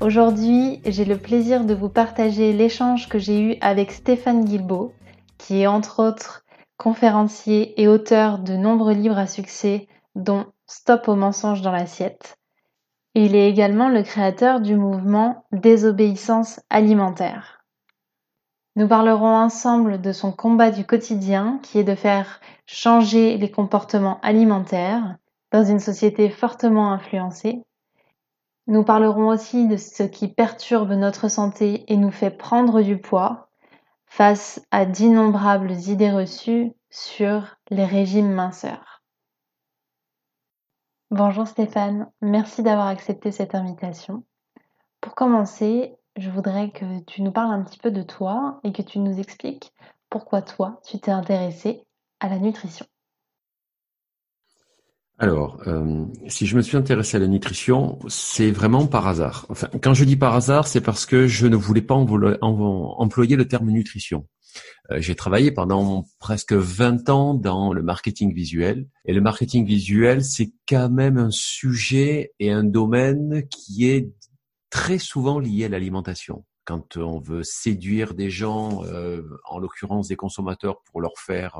Aujourd'hui, j'ai le plaisir de vous partager l'échange que j'ai eu avec Stéphane Guilbeault, qui est entre autres conférencier et auteur de nombreux livres à succès, dont Stop aux mensonges dans l'assiette. Il est également le créateur du mouvement Désobéissance alimentaire. Nous parlerons ensemble de son combat du quotidien qui est de faire changer les comportements alimentaires dans une société fortement influencée nous parlerons aussi de ce qui perturbe notre santé et nous fait prendre du poids face à d'innombrables idées reçues sur les régimes minceurs. Bonjour Stéphane, merci d'avoir accepté cette invitation. Pour commencer, je voudrais que tu nous parles un petit peu de toi et que tu nous expliques pourquoi toi, tu t'es intéressé à la nutrition. Alors, euh, si je me suis intéressé à la nutrition, c'est vraiment par hasard. Enfin, quand je dis par hasard, c'est parce que je ne voulais pas employer le terme nutrition. Euh, j'ai travaillé pendant presque 20 ans dans le marketing visuel. Et le marketing visuel, c'est quand même un sujet et un domaine qui est très souvent lié à l'alimentation. Quand on veut séduire des gens, euh, en l'occurrence des consommateurs, pour leur faire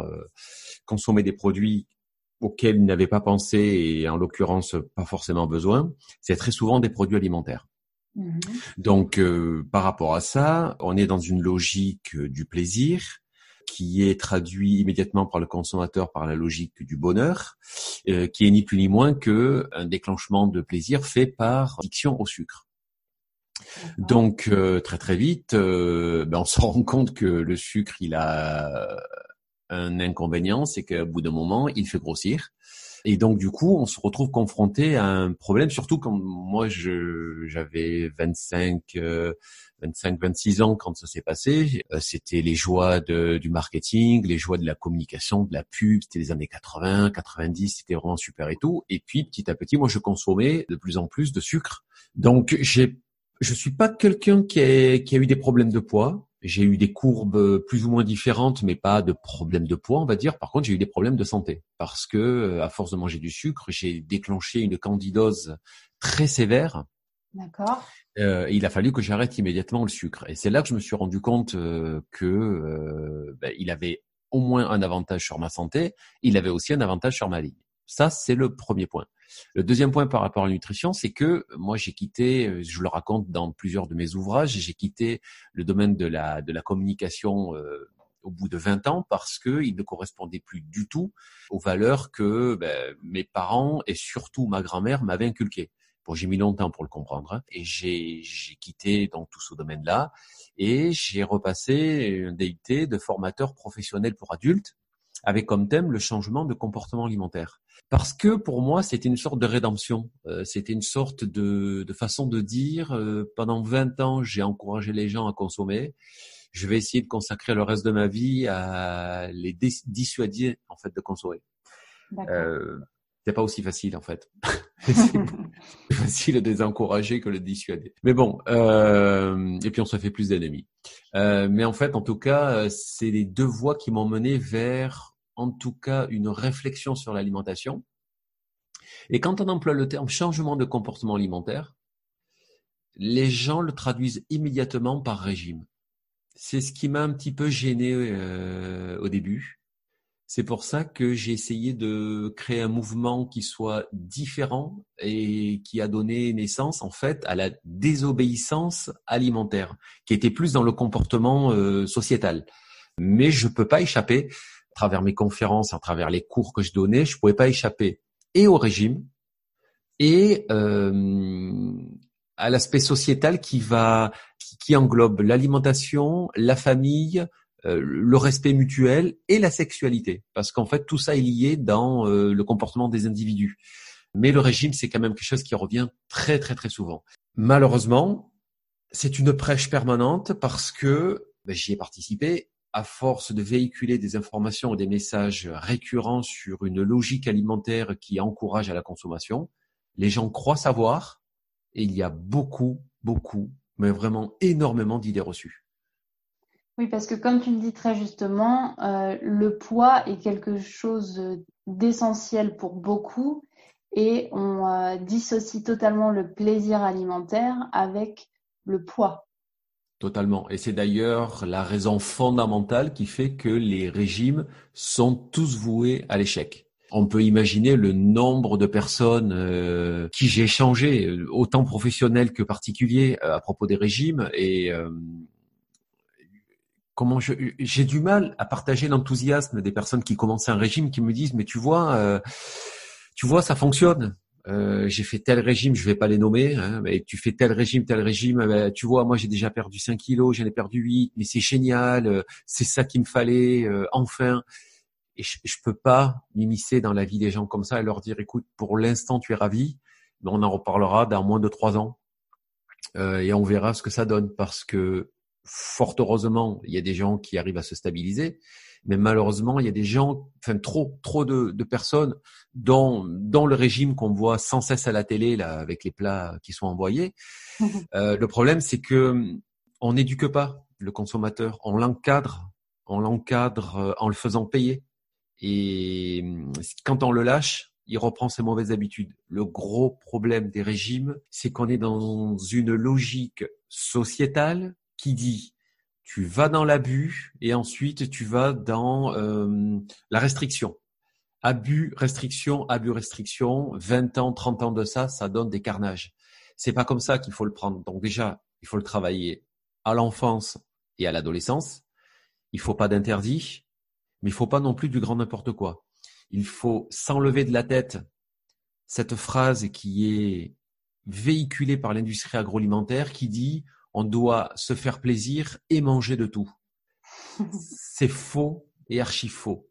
consommer des produits auxquels ils n'avaient pas pensé et en l'occurrence pas forcément besoin, c'est très souvent des produits alimentaires. Mhm. Donc euh, par rapport à ça, on est dans une logique euh, du plaisir qui est traduit immédiatement par le consommateur par la logique du bonheur, euh, qui est ni plus ni moins que un déclenchement de plaisir fait par addiction au sucre. Donc très très vite, ben, on se rend compte que le sucre, il a un inconvénient, c'est qu'au bout d'un moment, il fait grossir. Et donc du coup, on se retrouve confronté à un problème, surtout quand moi j'avais 25, 25, 26 ans quand ça s'est passé. Euh, c'était les joies de, du marketing, les joies de la communication, de la pub. C'était les années 80, 90, c'était vraiment super et tout. Et puis petit à petit, moi je consommais de plus en plus de sucre. Donc j'ai, je suis pas quelqu'un qui qui a eu des problèmes de poids. J'ai eu des courbes plus ou moins différentes, mais pas de problèmes de poids, on va dire. Par contre, j'ai eu des problèmes de santé parce que, euh, à force de manger du sucre, j'ai déclenché une candidose très sévère. D'accord. Euh, il a fallu que j'arrête immédiatement le sucre. Et c'est là que je me suis rendu compte euh, que euh, ben, il avait au moins un avantage sur ma santé. Il avait aussi un avantage sur ma vie. Ça, c'est le premier point. Le deuxième point par rapport à la nutrition, c'est que moi j'ai quitté, euh, je le raconte dans plusieurs de mes ouvrages, j'ai quitté le domaine de la de la communication euh, au bout de 20 ans parce que il ne correspondait plus du tout aux valeurs que ben, mes parents et surtout ma grand-mère m'avaient inculquées. Bon, j'ai mis longtemps pour le comprendre hein, et j'ai quitté donc tout ce domaine-là et j'ai repassé un DUT de formateur professionnel pour adultes avec comme thème le changement de comportement alimentaire parce que pour moi c'était une sorte de rédemption, euh, c'était une sorte de, de, façon de dire euh, pendant 20 ans j'ai encouragé les gens à consommer, je vais essayer de consacrer le reste de ma vie à les dissuader en fait de consommer. Euh, c'est pas aussi facile en fait. c'est plus facile de les encourager que de dissuader. Mais bon, euh, et puis on se fait plus d'ennemis. Euh, mais en fait, en tout cas, c'est les deux voies qui m'ont mené vers en tout cas une réflexion sur l'alimentation. Et quand on emploie le terme changement de comportement alimentaire, les gens le traduisent immédiatement par régime. C'est ce qui m'a un petit peu gêné euh, au début. C'est pour ça que j'ai essayé de créer un mouvement qui soit différent et qui a donné naissance en fait à la désobéissance alimentaire, qui était plus dans le comportement euh, sociétal. Mais je peux pas échapper travers mes conférences, à travers les cours que je donnais, je pouvais pas échapper et au régime et euh, à l'aspect sociétal qui va qui, englobe l'alimentation, la famille, euh, le respect mutuel et la sexualité, parce qu'en fait tout ça est lié dans euh, le comportement des individus. Mais le régime, c'est quand même quelque chose qui revient très très très souvent. Malheureusement, c'est une prêche permanente parce que ben, j'y ai participé à force de véhiculer des informations et des messages récurrents sur une logique alimentaire qui encourage à la consommation, les gens croient savoir et il y a beaucoup, beaucoup, mais vraiment énormément d'idées reçues. Oui, parce que comme tu le dis très justement, euh, le poids est quelque chose d'essentiel pour beaucoup et on euh, dissocie totalement le plaisir alimentaire avec le poids. Totalement. Et c'est d'ailleurs la raison fondamentale qui fait que les régimes sont tous voués à l'échec. On peut imaginer le nombre de personnes euh, qui j'ai échangé, autant professionnels que particuliers, euh, à propos des régimes. Et euh, comment j'ai du mal à partager l'enthousiasme des personnes qui commencent un régime, qui me disent mais tu vois, tu vois, ça fonctionne. Euh, j'ai fait tel régime, je vais pas les nommer, hein, mais tu fais tel régime, tel régime, ben, tu vois, moi j'ai déjà perdu 5 kilos, j'en ai perdu 8, mais c'est génial, euh, c'est ça qu'il me fallait, euh, enfin. Et je, je peux pas m'immiscer dans la vie des gens comme ça et leur dire, écoute, pour l'instant tu es ravi, mais on en reparlera dans moins de trois ans et on verra ce que ça donne, parce que fort heureusement, il y a des gens qui arrivent à se stabiliser, mais malheureusement, il y a des gens, enfin trop, trop de, de personnes dans, dans le régime qu'on voit sans cesse à la télé là, avec les plats qui sont envoyés. euh, le problème, c'est que on n'éduque pas le consommateur, on l'encadre, on l'encadre euh, en le faisant payer. Et quand on le lâche, il reprend ses mauvaises habitudes. Le gros problème des régimes, c'est qu'on est dans une logique sociétale qui dit tu vas dans l'abus et ensuite tu vas dans euh, la restriction. Abus, restriction, abus, restriction, 20 ans, 30 ans de ça, ça donne des carnages. C'est pas comme ça qu'il faut le prendre. Donc déjà, il faut le travailler à l'enfance et à l'adolescence. Il faut pas d'interdit, mais il faut pas non plus du grand n'importe quoi. Il faut s'enlever de la tête cette phrase qui est véhiculée par l'industrie agroalimentaire qui dit on doit se faire plaisir et manger de tout. C'est faux et archi faux.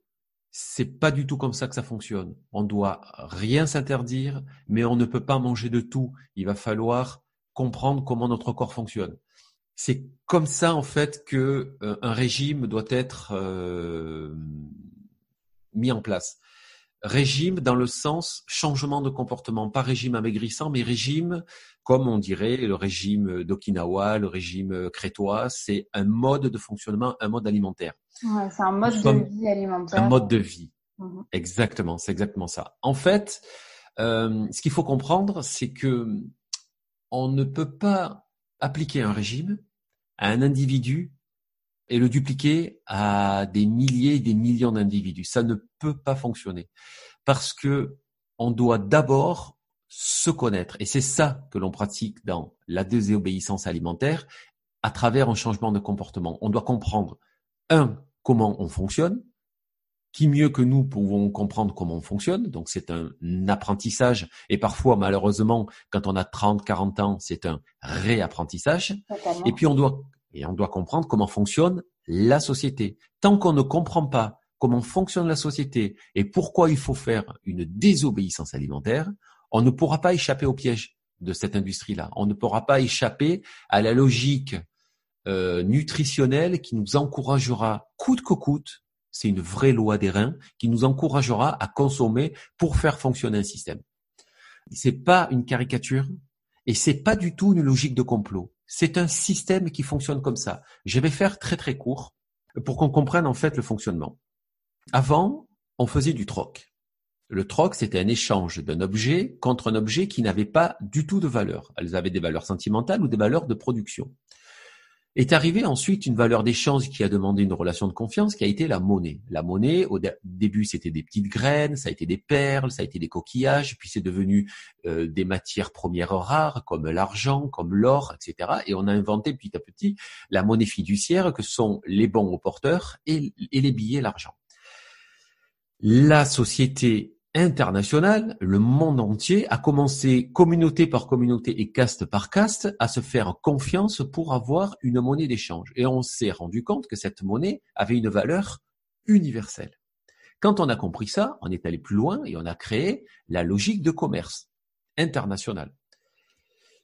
C'est pas du tout comme ça que ça fonctionne. On doit rien s'interdire, mais on ne peut pas manger de tout. Il va falloir comprendre comment notre corps fonctionne. C'est comme ça en fait que euh, un régime doit être euh, mis en place régime dans le sens changement de comportement, pas régime amaigrissant, mais régime comme on dirait le régime d'Okinawa, le régime crétois, c'est un mode de fonctionnement, un mode alimentaire. Ouais, c'est un mode de vie alimentaire. Un mode de vie. Mhm. Exactement, c'est exactement ça. En fait, euh, ce qu'il faut comprendre, c'est que on ne peut pas appliquer un régime à un individu et le dupliquer à des milliers et des millions d'individus. Ça ne peut pas fonctionner parce que on doit d'abord se connaître et c'est ça que l'on pratique dans la désobéissance alimentaire à travers un changement de comportement. On doit comprendre un comment on fonctionne, qui mieux que nous pouvons comprendre comment on fonctionne. Donc c'est un apprentissage et parfois malheureusement quand on a 30, 40 ans, c'est un réapprentissage. Et puis on doit et on doit comprendre comment fonctionne la société. Tant qu'on ne comprend pas comment fonctionne la société et pourquoi il faut faire une désobéissance alimentaire, on ne pourra pas échapper au piège de cette industrie-là. On ne pourra pas échapper à la logique euh, nutritionnelle qui nous encouragera coûte que coûte, c'est une vraie loi des reins, qui nous encouragera à consommer pour faire fonctionner un système. C'est pas une caricature et c'est pas du tout une logique de complot. C'est un système qui fonctionne comme ça. Je vais faire très très court pour qu'on comprenne en fait le fonctionnement. Avant, on faisait du troc. Le troc, c'était un échange d'un objet contre un objet qui n'avait pas du tout de valeur. Elles avaient des valeurs sentimentales ou des valeurs de production. Est arrivée ensuite une valeur d'échange qui a demandé une relation de confiance qui a été la monnaie. La monnaie, au début, c'était des petites graines, ça a été des perles, ça a été des coquillages, puis c'est devenu euh, des matières premières rares comme l'argent, comme l'or, etc. Et on a inventé petit à petit la monnaie fiduciaire que sont les bons aux porteurs et, et les billets, l'argent. La société international, le monde entier a commencé communauté par communauté et caste par caste à se faire confiance pour avoir une monnaie d'échange. Et on s'est rendu compte que cette monnaie avait une valeur universelle. Quand on a compris ça, on est allé plus loin et on a créé la logique de commerce international.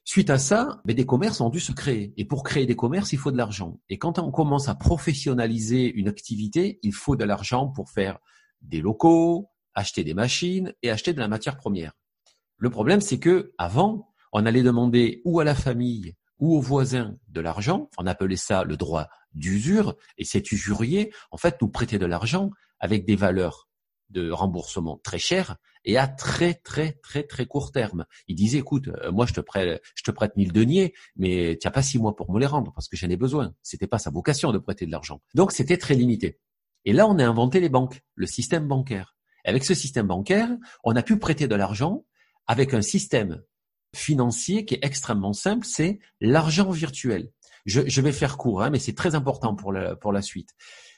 Suite à ça, ben, des commerces ont dû se créer. Et pour créer des commerces, il faut de l'argent. Et quand on commence à professionnaliser une activité, il faut de l'argent pour faire des locaux, acheter des machines et acheter de la matière première. Le problème, c'est que avant, on allait demander ou à la famille ou aux voisins de l'argent. On appelait ça le droit d'usure. Et cet usurier, en fait, nous prêtait de l'argent avec des valeurs de remboursement très chères et à très très très très court terme. Il disait écoute, euh, moi je te prête je te prête 1000 deniers, mais tu n'as pas six mois pour me les rendre parce que j'en ai besoin. C'était pas sa vocation de prêter de l'argent. Donc c'était très limité. Et là on a inventé les banques, le système bancaire. Avec ce système bancaire, on a pu prêter de l'argent avec un système financier qui est extrêmement simple, c'est l'argent virtuel. Je, vais faire court, hein, mais c'est très important pour la, suite.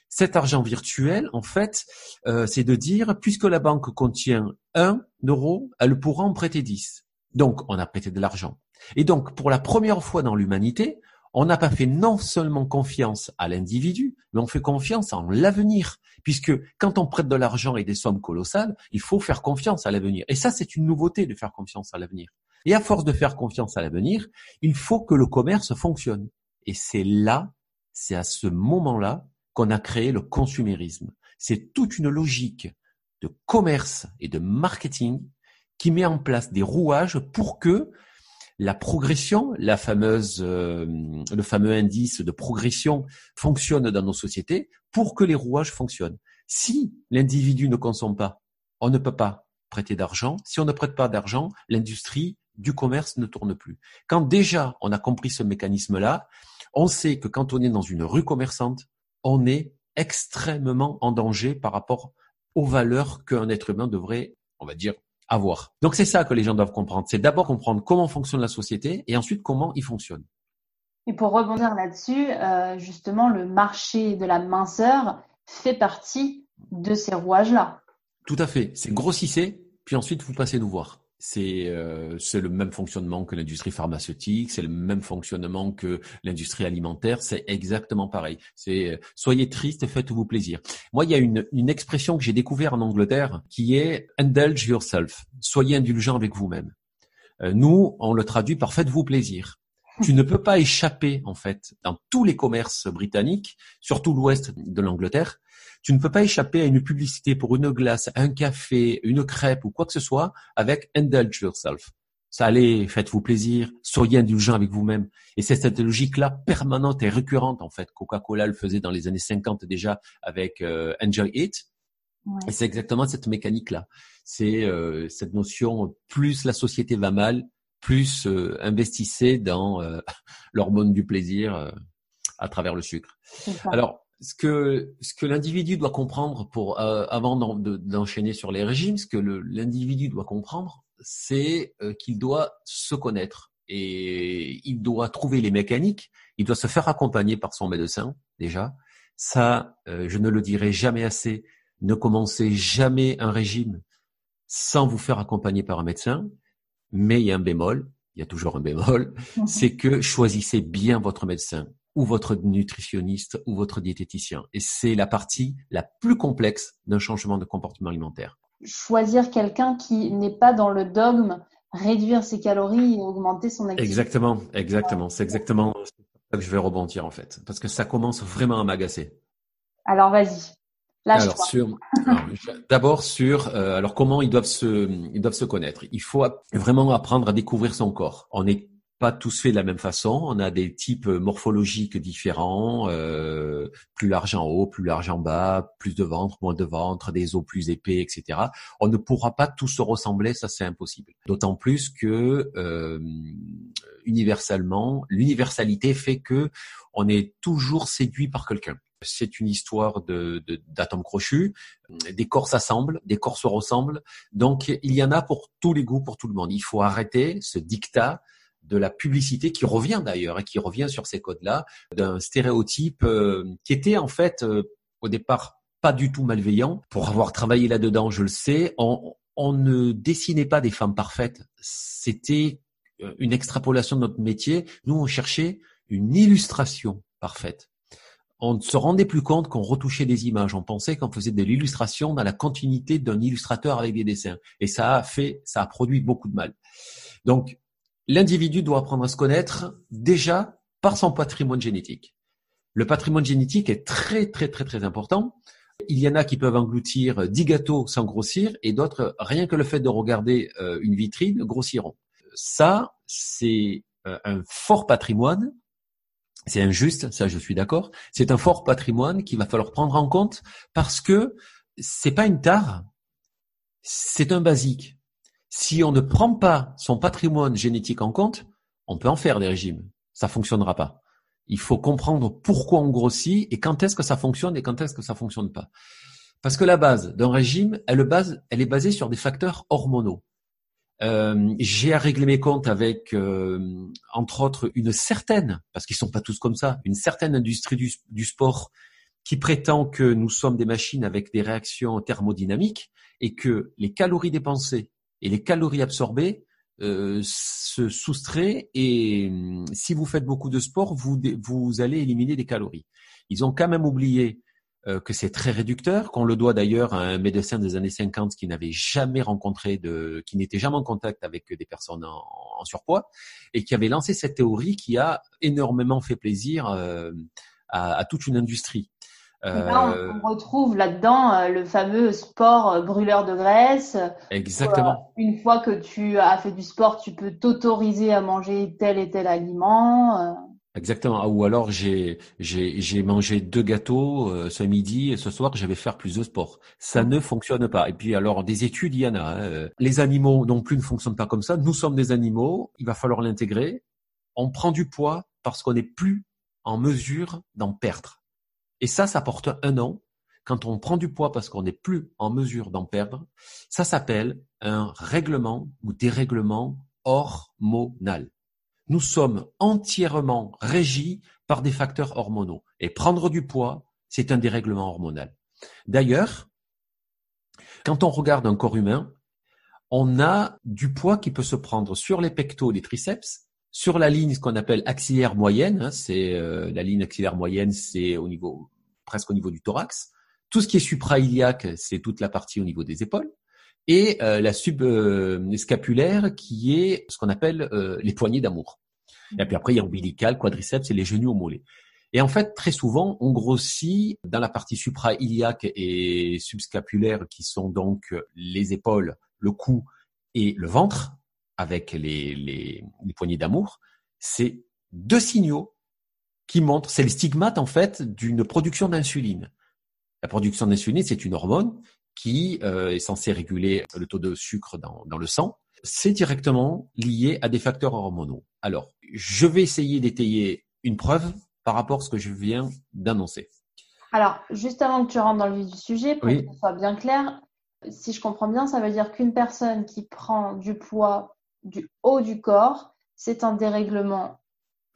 Cet argent virtuel, en fait, euh, c'est de dire, puisque la banque contient un euro, elle pourra en prêter 10. Donc, on a prêté de l'argent. Et donc, pour la première fois dans l'humanité, on n'a pas fait non seulement confiance à l'individu, mais on fait confiance en l'avenir. Puisque quand on prête de l'argent et des sommes colossales, il faut faire confiance à l'avenir. Et ça, c'est une nouveauté de faire confiance à l'avenir. Et à force de faire confiance à l'avenir, il faut que le commerce fonctionne. Et c'est là, c'est à ce moment-là qu'on a créé le consumérisme. C'est toute une logique de commerce et de marketing qui met en place des rouages pour que la progression, la fameuse, euh, le fameux indice de progression fonctionne dans nos sociétés pour que les rouages fonctionnent. Si l'individu ne consomme pas, on ne peut pas prêter d'argent. Si on ne prête pas d'argent, l'industrie du commerce ne tourne plus. Quand déjà on a compris ce mécanisme-là, on sait que quand on est dans une rue commerçante, on est extrêmement en danger par rapport aux valeurs qu'un être humain devrait, on va dire, avoir. Donc c'est ça que les gens doivent comprendre. C'est d'abord comprendre comment fonctionne la société et ensuite comment il fonctionne. Et pour rebondir là-dessus, euh, justement, le marché de la minceur fait partie de ces rouages-là. Tout à fait. C'est grossissez, puis ensuite vous passez nous voir. C'est euh, le même fonctionnement que l'industrie pharmaceutique, c'est le même fonctionnement que l'industrie alimentaire, c'est exactement pareil. C'est euh, soyez triste, faites-vous plaisir. Moi, il y a une, expression que j'ai découvert en Angleterre qui est indulge yourself, soyez indulgent avec vous-même. Euh, nous, on le traduit par faites-vous plaisir. Tu ne peux pas échapper, en fait, dans tous les commerces britanniques, surtout l'ouest de l'Angleterre, tu ne peux pas échapper à une publicité pour une glace, un café, une crêpe ou quoi que ce soit avec indulge yourself. Ça allez, faites-vous plaisir, soyez indulgent avec vous-même. Et c'est cette logique-là permanente et récurrente en fait. Coca-Cola le faisait dans les années 50 déjà avec euh, Enjoy It. Et c'est exactement cette mécanique-là. C'est euh, cette notion, plus la société va mal, plus euh, investissez dans euh, l'hormone du plaisir à travers le sucre. Alors, ce que ce que l'individu doit comprendre pour euh, avant d'enchaîner sur les régimes, ce que l'individu doit comprendre, c'est euh, qu'il doit se connaître et il doit trouver les mécaniques. Il doit se faire accompagner par son médecin déjà. Ça, euh, je ne le dirai jamais assez. Ne commencez jamais un régime sans vous faire accompagner par un médecin. Mais il y a un bémol. Il y a toujours un bémol. C'est que choisissez bien votre médecin ou votre nutritionniste ou votre diététicien. Et c'est la partie la plus complexe d'un changement de comportement alimentaire. Choisir quelqu'un qui n'est pas dans le dogme, réduire ses calories et augmenter son activité. Exactement, exactement. C'est exactement ça que je vais rebondir en fait, parce que ça commence vraiment à m'agacer. Alors vas-y. Alors sur, d'abord sur, euh, alors comment ils doivent se, ils doivent se connaître. Il faut vraiment apprendre à découvrir son corps. On est pas tous faits de la même façon. On a des types morphologiques différents, euh, plus large en haut, plus large en bas, plus de ventre, moins de ventre, des os plus épais, etc. On ne pourra pas tous se ressembler, ça c'est impossible. D'autant plus que euh, universellement, l'universalité fait que on est toujours séduit par quelqu'un. C'est une histoire de d'atomes crochus. Des corps s'assemblent, des corps se ressemblent. Donc il y en a pour tous les goûts, pour tout le monde. Il faut arrêter ce dictat de la publicité qui revient d'ailleurs et qui revient sur ces codes-là d'un stéréotype euh, qui était en fait euh, au départ pas du tout malveillant. Pour avoir travaillé là-dedans, je le sais, on, on ne dessinait pas des femmes parfaites. C'était euh, une extrapolation de notre métier. Nous, on cherchait une illustration parfaite. On ne se rendait plus compte qu'on retouchait des images. On pensait qu'on faisait de l'illustration dans la continuité d'un illustrateur avec des dessins. Et ça a fait, ça a produit beaucoup de mal. Donc, l'individu doit apprendre à se connaître déjà par son patrimoine génétique. Le patrimoine génétique est très très très très important. Il y en a qui peuvent engloutir 10 gâteaux sans grossir et d'autres, rien que le fait de regarder euh, une vitrine, grossiront. Ça, c'est euh, un fort patrimoine. C'est injuste, ça je suis d'accord. C'est un fort patrimoine qu'il va falloir prendre en compte parce que c'est pas une tare, c'est un basique. Si on ne prend pas son patrimoine génétique en compte, on peut en faire des régimes. Ça fonctionnera pas. Il faut comprendre pourquoi on grossit et quand est-ce que ça fonctionne et quand est-ce que ça fonctionne pas. Parce que la base d'un régime, elle, elle est basée sur des facteurs hormonaux. Euh, j'ai à régler mes comptes avec, euh, entre autres, une certaine, parce qu'ils sont pas tous comme ça, une certaine industrie du, sport qui prétend que nous sommes des machines avec des réactions thermodynamiques et que les calories dépensées et les calories absorbées euh, se soustraient et hum, si vous faites beaucoup de sport, vous, allez éliminer des calories. Ils ont quand même oublié que c'est très réducteur, qu'on le doit d'ailleurs à un médecin des années 50 qui n'avait jamais rencontré de, qui n'était jamais en contact avec des personnes en, en, surpoids et qui avait lancé cette théorie qui a énormément fait plaisir euh, à, à, toute une industrie. Là, on, retrouve là-dedans euh, le fameux sport euh, brûleur de graisse. Exactement. Euh, une fois que tu as fait du sport, tu peux t'autoriser à manger tel et tel aliment. Exactement. Ah, ou alors j'ai j'ai j'ai mangé deux gâteaux ce midi et ce soir je vais faire plus de sport. Ça ne fonctionne pas. Et puis alors des études il y en a. Hein. Les animaux non plus ne fonctionnent pas comme ça. Nous sommes des animaux. Il va falloir l'intégrer. On prend du poids parce qu'on n'est plus en mesure d'en perdre. Et ça, ça porte un nom. Quand on prend du poids parce qu'on n'est plus en mesure d'en perdre, ça s'appelle un règlement ou dérèglement hormonal. Nous sommes entièrement régis par des facteurs hormonaux. Et prendre du poids, c'est un dérèglement hormonal. D'ailleurs, quand on regarde un corps humain, on a du poids qui peut se prendre sur les pectoraux, les triceps, sur la ligne qu'on appelle axillaire moyenne. Hein, c'est euh, la ligne axillaire moyenne, c'est presque au niveau du thorax. Tout ce qui est suprailiaque, c'est toute la partie au niveau des épaules. Et euh, la subscapulaire euh, qui est ce qu'on appelle euh, les poignées d'amour. Et puis après, il y a ombilical, quadriceps et les genoux au mollet. Et en fait, très souvent, on grossit dans la partie suprailiaque et subscapulaire qui sont donc les épaules, le cou et le ventre avec les, les, les poignées d'amour. C'est deux signaux qui montre, c'est le stigmate en fait d'une production d'insuline. La production d'insuline, c'est une hormone qui euh, est censée réguler le taux de sucre dans, dans le sang. C'est directement lié à des facteurs hormonaux. Alors, je vais essayer d'étayer une preuve par rapport à ce que je viens d'annoncer. Alors, juste avant que tu rentres dans le vif du sujet, pour que ce soit bien clair, si je comprends bien, ça veut dire qu'une personne qui prend du poids du haut du corps, c'est un dérèglement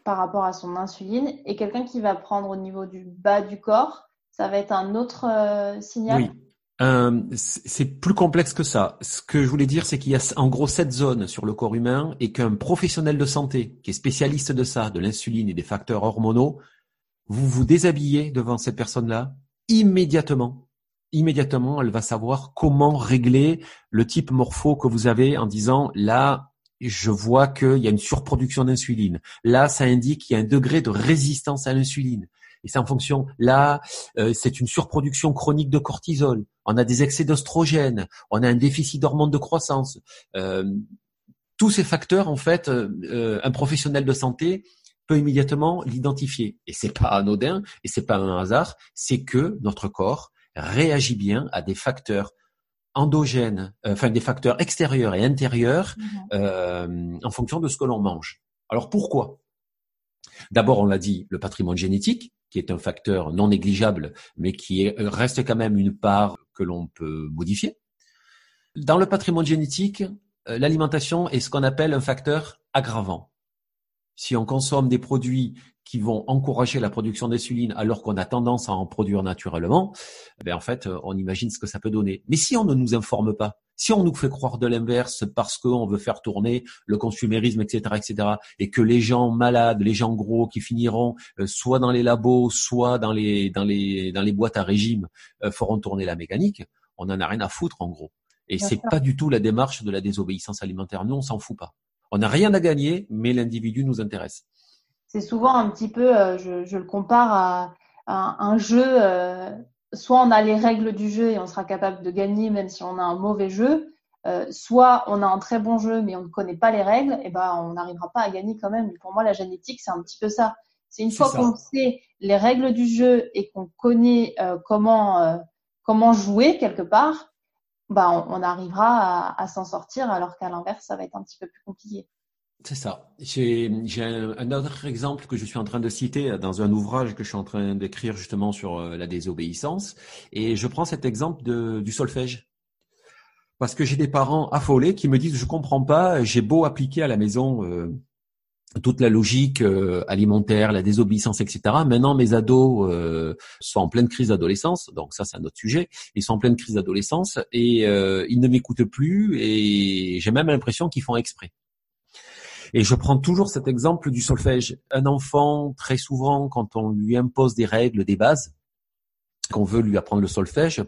par rapport à son insuline et quelqu'un qui va prendre au niveau du bas du corps, ça va être un autre euh, signal? Oui. Euh, c'est plus complexe que ça. Ce que je voulais dire, c'est qu'il y a en gros sept zones sur le corps humain et qu'un professionnel de santé qui est spécialiste de ça, de l'insuline et des facteurs hormonaux, vous vous déshabillez devant cette personne-là immédiatement. Immédiatement, elle va savoir comment régler le type morpho que vous avez en disant là, je vois qu'il y a une surproduction d'insuline. Là, ça indique qu'il y a un degré de résistance à l'insuline. Et c'est en fonction. Là, euh, c'est une surproduction chronique de cortisol. On a des excès d'ostrogène. On a un déficit d'hormones de croissance. Euh, tous ces facteurs, en fait, euh, un professionnel de santé peut immédiatement l'identifier. Et c'est pas anodin et c'est pas un hasard. C'est que notre corps réagit bien à des facteurs endogènes, euh, enfin des facteurs extérieurs et intérieurs mhm. euh, en fonction de ce que l'on mange. Alors pourquoi? D'abord, on l'a dit, le patrimoine génétique, qui est un facteur non négligeable, mais qui reste quand même une part que l'on peut modifier. Dans le patrimoine génétique, euh, l'alimentation est ce qu'on appelle un facteur aggravant. Si on consomme des produits qui vont encourager la production d'insuline alors qu'on a tendance à en produire naturellement, ben en fait, on imagine ce que ça peut donner. Mais si on ne nous informe pas, si on nous fait croire de l'inverse parce qu'on veut faire tourner le consumérisme, etc., etc., et que les gens malades, les gens gros qui finiront euh, soit dans les labos, soit dans les dans les dans les boîtes à régime euh, feront tourner la mécanique, on en a rien à foutre en gros. Et c'est pas du tout la démarche de la désobéissance alimentaire. Nous, on s'en fout pas. On n'a rien à gagner, mais l'individu nous intéresse. C'est souvent un petit peu, euh, je, je, le compare à, un jeu. Euh, soit on a les règles du jeu et on sera capable de gagner même si on a un mauvais jeu. Euh, soit on a un très bon jeu mais on ne connaît pas les règles, et ben on n'arrivera pas à gagner quand même. Pour moi, la génétique, c'est un petit peu ça. C'est une fois qu'on sait les règles du jeu et qu'on connaît euh, comment euh, comment jouer quelque part, bah on, on arrivera à, à s'en sortir, alors qu'à l'inverse, ça va être un petit peu plus compliqué. C'est ça. J'ai un, autre exemple que je suis en train de citer dans un ouvrage que je suis en train d'écrire justement sur euh, la désobéissance, et je prends cet exemple de, du solfège. Parce que j'ai des parents affolés qui me disent je comprends pas, j'ai beau appliquer à la maison euh, toute la logique euh, alimentaire, la désobéissance, etc. Maintenant, mes ados euh, sont en pleine crise d'adolescence, donc ça c'est un autre sujet. Ils sont en pleine crise d'adolescence et euh, ils ne m'écoutent plus et j'ai même l'impression qu'ils font exprès. Et je prends toujours cet exemple du solfège. Un enfant, très souvent, quand on lui impose des règles, des bases, qu'on veut lui apprendre le solfège,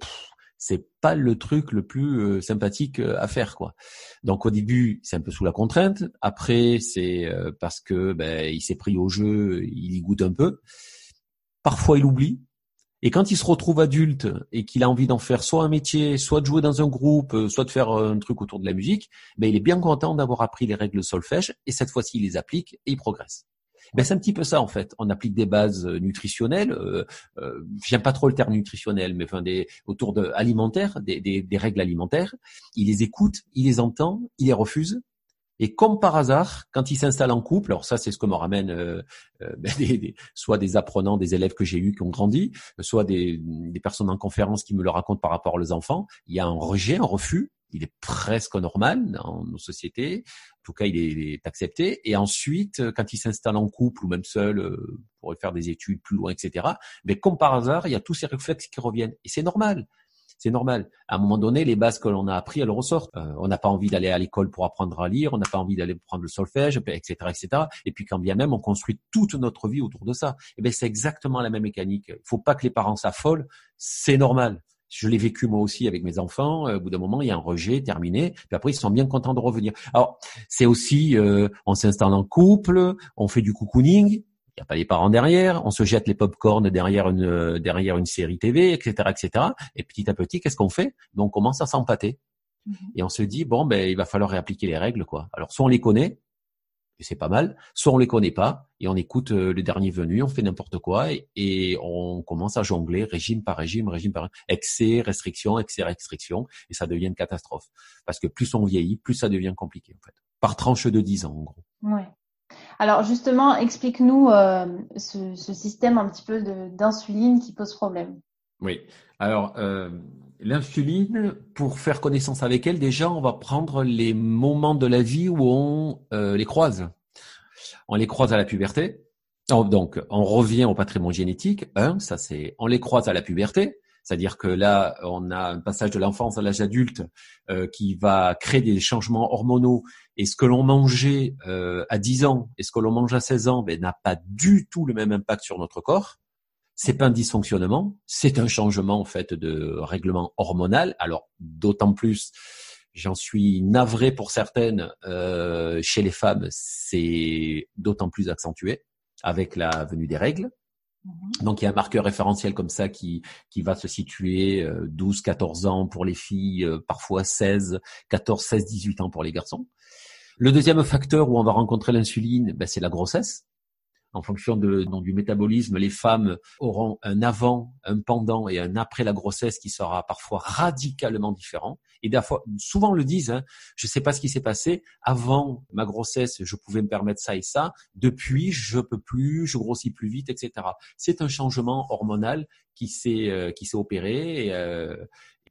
c'est pas le truc le plus euh, sympathique euh, à faire quoi. Donc au début c'est un peu sous la contrainte, après c'est euh, parce que ben, il s'est pris au jeu, il y goûte un peu. Parfois il oublie. Et quand il se retrouve adulte et qu'il a envie d'en faire soit un métier, soit de jouer dans un groupe, soit de faire un truc autour de la musique, ben il est bien content d'avoir appris les règles solfège et cette fois-ci il les applique et il progresse. Ben, c'est un petit peu ça en fait. On applique des bases euh, nutritionnelles. Euh, euh, J'aime pas trop le terme nutritionnel, mais enfin des autour de alimentaires, des, des, des règles alimentaires. Il les écoute, il les entend, il les refuse. Et comme par hasard, quand il s'installe en couple, alors ça c'est ce que me ramène euh, euh ben, soit des apprenants, des élèves que j'ai eus qui ont grandi, soit des, des personnes en conférence qui me le racontent par rapport aux enfants, il y a un rejet, un refus, il est presque normal dans nos sociétés. En tout cas, il est, accepté. Et ensuite, euh, quand il s'installe en couple ou même seul euh, pour faire des études plus loin, etc. Mais comme par hasard, il y a tous ces réflexes qui reviennent. Et c'est normal. C'est normal. À un moment donné, les bases que l'on a appris, elles ressortent. Euh, on n'a pas envie d'aller à l'école pour apprendre à lire, on n'a pas envie d'aller prendre le solfège, etc., etc. Et puis quand bien même, on construit toute notre vie autour de ça. Et eh bien, c'est exactement la même mécanique. Il faut pas que les parents s'affolent. C'est normal. Je l'ai vécu moi aussi avec mes enfants. Euh, au bout d'un moment, il y a un rejet terminé. Puis après, ils sont bien contents de revenir. Alors, c'est aussi, euh, on s'installe en couple, on fait du cocooning. Il n'y a pas les parents derrière. On se jette les pop-corn derrière une euh, derrière une série TV, etc., etc. Et petit à petit, qu'est-ce qu'on fait? Donc, on commence à s'empâter. Mm-hmm. Et on se dit bon, ben, il va falloir réappliquer les règles, quoi. Alors, soit on les connaît, et c'est pas mal. Soit on les connaît pas et on écoute euh, le dernier venu, on fait n'importe quoi et, on commence à jongler régime par régime, régime par excès, restriction, excès, restriction et ça devient une catastrophe. Parce que plus on vieillit, plus ça devient compliqué en fait. Par tranche de 10 ans en gros. Ouais. Alors justement, explique-nous euh, ce, ce, système un petit peu d'insuline qui pose problème. Oui. Alors, euh, L'insuline, pour faire connaissance avec elle, déjà, on va prendre les moments de la vie où on euh, les croise. On les croise à la puberté. Donc, on revient au patrimoine génétique. Un, ça c'est, on les croise à la puberté. C'est-à-dire que là, on a un passage de l'enfance à l'âge adulte euh, qui va créer des changements hormonaux. Et ce que l'on mangeait euh, à 10 ans et ce que l'on mange à 16 ans ben, n'a pas du tout le même impact sur notre corps c'est pas un dysfonctionnement, c'est un changement en fait de règlement hormonal. Alors d'autant plus, j'en suis navré pour certaines, euh, chez les femmes, c'est d'autant plus accentué avec la venue des règles. Mm-hmm. Donc il y a un marqueur référentiel comme ça qui, qui va se situer 12, euh, 14 ans pour les filles, euh, parfois 16, 14, 16, 18 ans pour les garçons. Le deuxième facteur où on va rencontrer l'insuline, ben, c'est la grossesse en fonction de, du métabolisme, les femmes auront un avant, un pendant et un après la grossesse qui sera parfois radicalement différent. Et souvent le disent, hein, je ne sais pas ce qui s'est passé. Avant ma grossesse, je pouvais me permettre ça et ça. Depuis, je peux plus, je grossis plus vite, etc. C'est un changement hormonal qui s'est euh, qui s'est opéré et euh,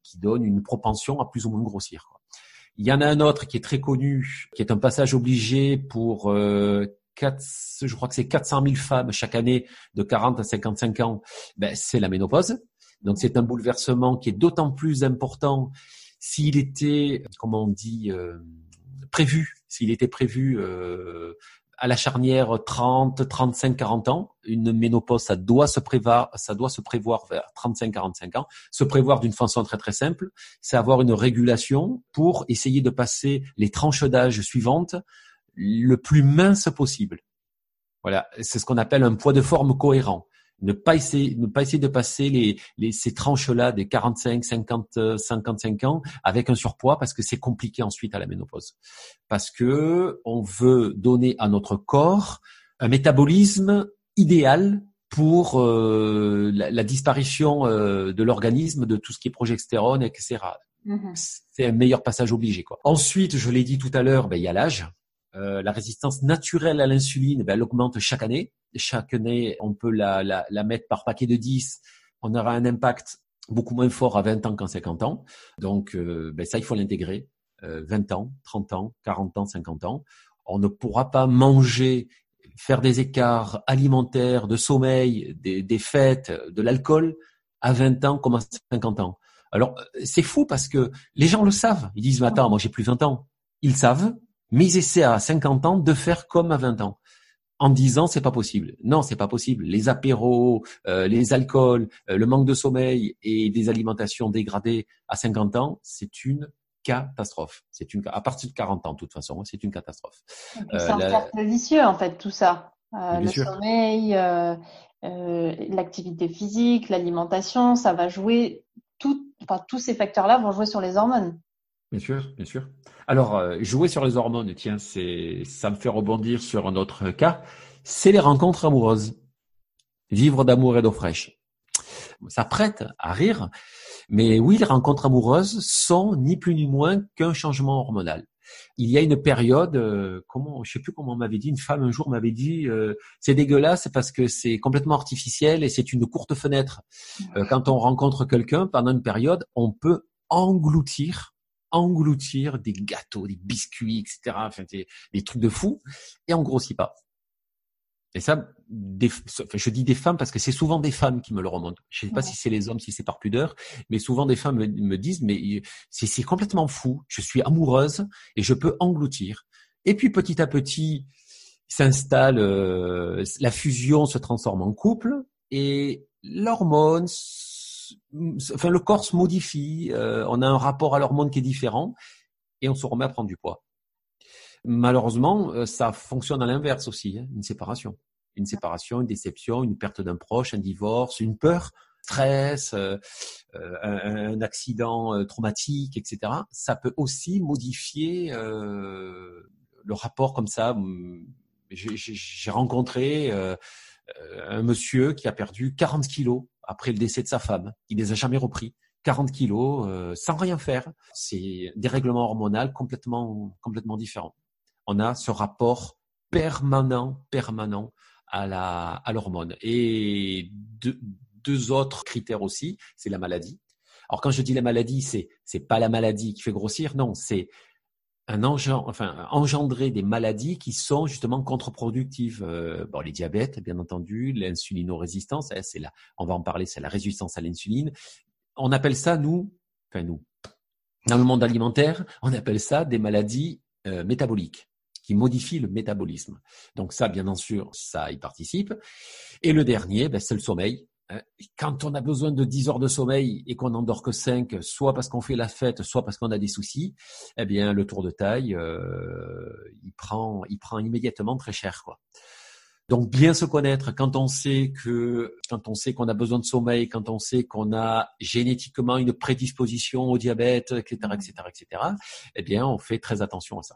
qui donne une propension à plus ou moins grossir. Quoi. Il y en a un autre qui est très connu, qui est un passage obligé pour euh, je crois que c'est 400 000 femmes chaque année de 40 à 55 ans, ben, c'est la ménopause. Donc c'est un bouleversement qui est d'autant plus important s'il était, comment on dit, euh, prévu, s'il était prévu euh, à la charnière 30, 35, 40 ans, une ménopause, ça doit se prévoir, ça doit se prévoir vers 35, 45 ans. Se prévoir d'une façon très très simple, c'est avoir une régulation pour essayer de passer les tranches d'âge suivantes le plus mince possible. Voilà, c'est ce qu'on appelle un poids de forme cohérent. Ne pas essayer, ne pas essayer de passer les, les ces tranches-là des 45, 50, 55 ans avec un surpoids parce que c'est compliqué ensuite à la ménopause. Parce que on veut donner à notre corps un métabolisme idéal pour euh, la, disparition euh, de l'organisme de tout ce qui est progestérone, etc. Mm-hmm. C'est un meilleur passage obligé. Quoi. Ensuite, je l'ai dit tout à l'heure, ben, il y a l'âge. Euh, la résistance naturelle à l'insuline, ben, elle augmente chaque année. Chaque année, on peut la, la, la, mettre par paquet de 10. On aura un impact beaucoup moins fort à 20 ans qu'en 50 ans. Donc, euh, ben, ça, il faut l'intégrer. Euh, 20 ans, 30 ans, 40 ans, 50 ans. On ne pourra pas manger, faire des écarts alimentaires, de sommeil, des, des fêtes, de l'alcool à 20 ans comme à 50 ans. Alors, c'est fou parce que les gens le savent. Ils disent, mais attends, moi j'ai plus 20 ans. Ils savent, mais ils essaient à 50 ans de faire comme à 20 ans. En disant c'est pas possible. Non, c'est pas possible. Les apéros, euh, les alcools, euh, le manque de sommeil et des alimentations dégradées à 50 ans, c'est une catastrophe. C'est une à partir de 40 ans de toute façon, c'est une catastrophe. Euh, c'est un cercle vicieux en fait tout ça. le sommeil, l'activité physique, l'alimentation, ça va jouer tout, enfin, tous ces facteurs-là vont jouer sur les hormones. Bien sûr, bien sûr. Alors, euh, jouer sur les hormones, tiens, c'est, ça me fait rebondir sur un autre cas. C'est les rencontres amoureuses. Vivre d'amour et d'eau fraîche. Ça prête à rire, mais oui, les rencontres amoureuses sont ni plus ni moins qu'un changement hormonal. Il y a une période, euh, comment, je sais plus comment on m'avait dit, une femme un jour m'avait dit, euh, c'est dégueulasse parce que c'est complètement artificiel et c'est une courte fenêtre. quand on rencontre quelqu'un pendant une période, on peut engloutir engloutir des gâteaux, des biscuits, etc. Enfin, des, des trucs de fou, et on grossit pas. Et ça, des, je dis des femmes parce que c'est souvent des femmes qui me le remontent. Je sais pas si c'est les hommes, si c'est par pudeur, mais souvent des femmes me, disent, mais c'est complètement fou. Je suis amoureuse et je peux engloutir. Et puis petit à petit, s'installe, euh, la fusion se transforme en couple et l'hormone enfin le corps se modifie, euh, on a un rapport à l'hormone qui est différent et on se remet à prendre du poids. Malheureusement, euh, ça fonctionne à l'inverse aussi, hein, une séparation. Une séparation, une déception, une perte d'un proche, un divorce, une peur, stress, euh, un, accident traumatique, etc. Ça peut aussi modifier le rapport comme ça. J'ai rencontré un monsieur qui a perdu 40 kilos après le décès de sa femme. Il les a jamais repris. 40 kilos euh, sans rien faire. C'est des règlements hormonaux complètement complètement différents. On a ce rapport permanent permanent à la à l'hormone et deux, deux autres critères aussi, c'est la maladie. Alors quand je dis la maladie, c'est c'est pas la maladie qui fait grossir, non, c'est enfin, engendrer des maladies qui sont justement contre-productives. Euh, bon, les diabètes, bien entendu, l'insulinorésistance, hein, c'est là, on va en parler, c'est la résistance à l'insuline. On appelle ça, nous, enfin nous, dans le monde alimentaire, on appelle ça des maladies euh, métaboliques qui modifient le métabolisme. Donc ça, bien sûr, ça y participe. Et le dernier, ben, c'est le sommeil. Hein, quand on a besoin de 10 heures de sommeil et qu'on n'endort que 5, soit parce qu'on fait la fête, soit parce qu'on a des soucis, eh bien le tour de taille, euh, il prend, il prend immédiatement très cher, quoi. Donc bien se connaître quand on sait que, quand on sait qu'on a besoin de sommeil, quand on sait qu'on a génétiquement une prédisposition au diabète, etc., etc., etc. Eh bien, on fait très attention à ça.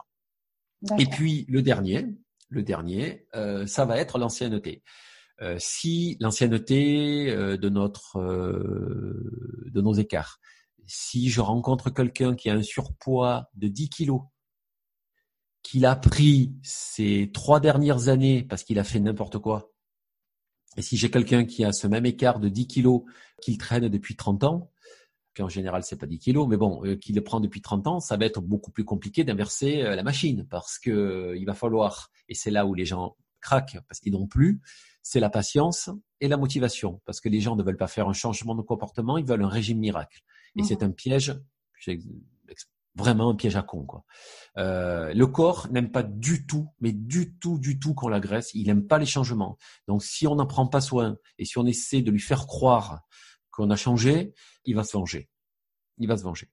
Et puis le dernier, le dernier, euh, ça va être l'ancienneté. Euh, si l'ancienneté euh, de notre euh, de nos écarts, si je rencontre quelqu'un qui a un surpoids de 10 kilos, qu'il a pris ces trois dernières années parce qu'il a fait n'importe quoi, et si j'ai quelqu'un qui a ce même écart de 10 kilos qu'il traîne depuis 30 ans, en général c'est pas 10 kilos, mais bon, euh, qu'il le prend depuis 30 ans, ça va être beaucoup plus compliqué d'inverser la machine parce que il va falloir, et c'est là où les gens craquent parce qu'ils n'ont plus, c'est la patience et la motivation. Parce que les gens ne veulent pas faire un changement de comportement, ils veulent un régime miracle. Et mhm. c'est un piège, vraiment un piège à con. Quoi. Euh, le corps n'aime pas du tout, mais du tout, du tout qu'on l'agresse. Il n'aime pas les changements. Donc si on n'en prend pas soin et si on essaie de lui faire croire qu'on a changé, il va se venger. Il va se venger.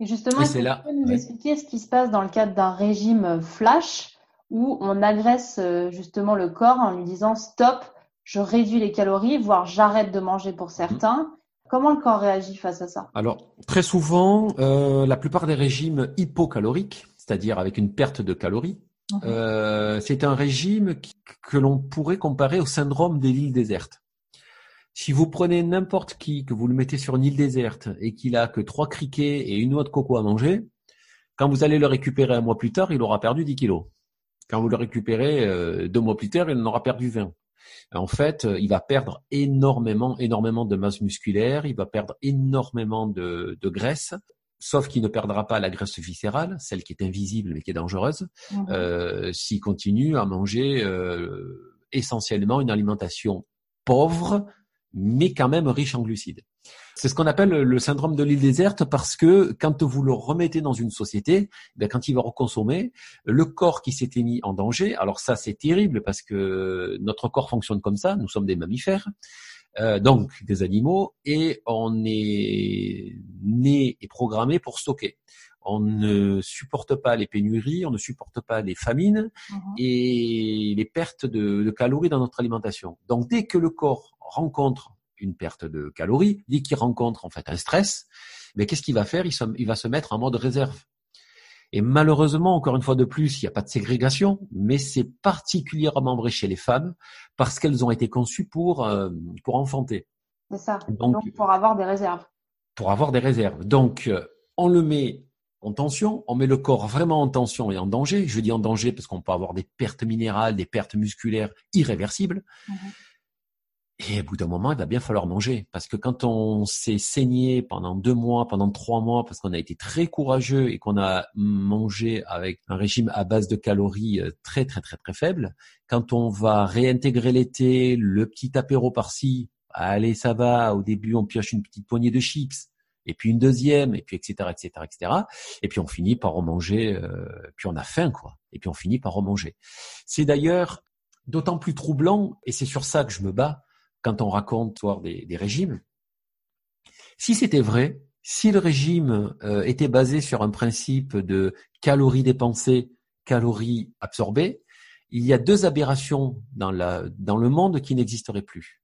Et justement, est-ce que tu peux nous expliquer ce qui se passe dans le cadre d'un régime flash où on agresse euh, justement le corps en lui disant stop, je réduis les calories, voire j'arrête de manger pour certains. Comment le corps réagit face à ça? Alors, très souvent, euh, la plupart des régimes hypocaloriques, c'est-à-dire avec une perte de calories, mhm. euh, c'est un régime que l'on pourrait comparer au syndrome des îles désertes. Si vous prenez n'importe qui, que vous le mettez sur une île déserte et qu'il a que trois criquets et une noix de coco à manger, quand vous allez le récupérer un mois plus tard, il aura perdu 10 kilos. Quand vous le récupérez euh, deux mois plus tard, il en aura perdu 20. En fait, euh, il va perdre énormément, énormément de masse musculaire, il va perdre énormément de, graisse, sauf qu'il ne perdra pas la graisse viscérale, celle qui est invisible mais qui est dangereuse, mhm. euh, s'il continue à manger essentiellement une alimentation pauvre, mais quand même riche en glucides. C'est ce qu'on appelle le syndrome de l'île déserte parce que quand vous le remettez dans une société, ben quand il va reconsommer, le corps qui s'était mis en danger, alors ça c'est terrible parce que notre corps fonctionne comme ça, nous sommes des mammifères, euh, donc des animaux, et on est né et programmé pour stocker. On ne supporte pas les pénuries, on ne supporte pas les famines mhm. et les pertes de, de calories dans notre alimentation. Donc dès que le corps rencontre une perte de calories, dès qu'il rencontre en fait un stress, mais qu'est-ce qu'il va faire? Il, va se mettre en mode réserve. Et malheureusement, encore une fois de plus, il n'y a pas de ségrégation, mais c'est particulièrement vrai chez les femmes parce qu'elles ont été conçues pour euh, pour enfanter. C'est ça. Donc, pour avoir des réserves. Pour avoir des réserves. Donc euh, on le met en tension, on met le corps vraiment en tension et en danger. Je dis en danger parce qu'on peut avoir des pertes minérales, des pertes musculaires irréversibles. Mhm. Et au bout d'un moment, il va bien falloir manger. Parce que quand on s'est saigné pendant deux mois, pendant trois mois, parce qu'on a été très courageux et qu'on a mangé avec un régime à base de calories euh, très, très, très, très faible, quand on va réintégrer l'été, le petit apéro par-ci, allez, ça va, au début, on pioche une petite poignée de chips, et puis une deuxième, et puis etc., etc., etc. Et puis on finit par remanger, euh, puis on a faim, quoi. Et puis on finit par remanger. C'est d'ailleurs d'autant plus troublant, et c'est sur ça que je me bats, quand on raconte des, des régimes. Si c'était vrai, si le régime euh, était basé sur un principe de calories dépensées, calories absorbées, il y a deux aberrations dans, la, dans le monde qui n'existeraient plus.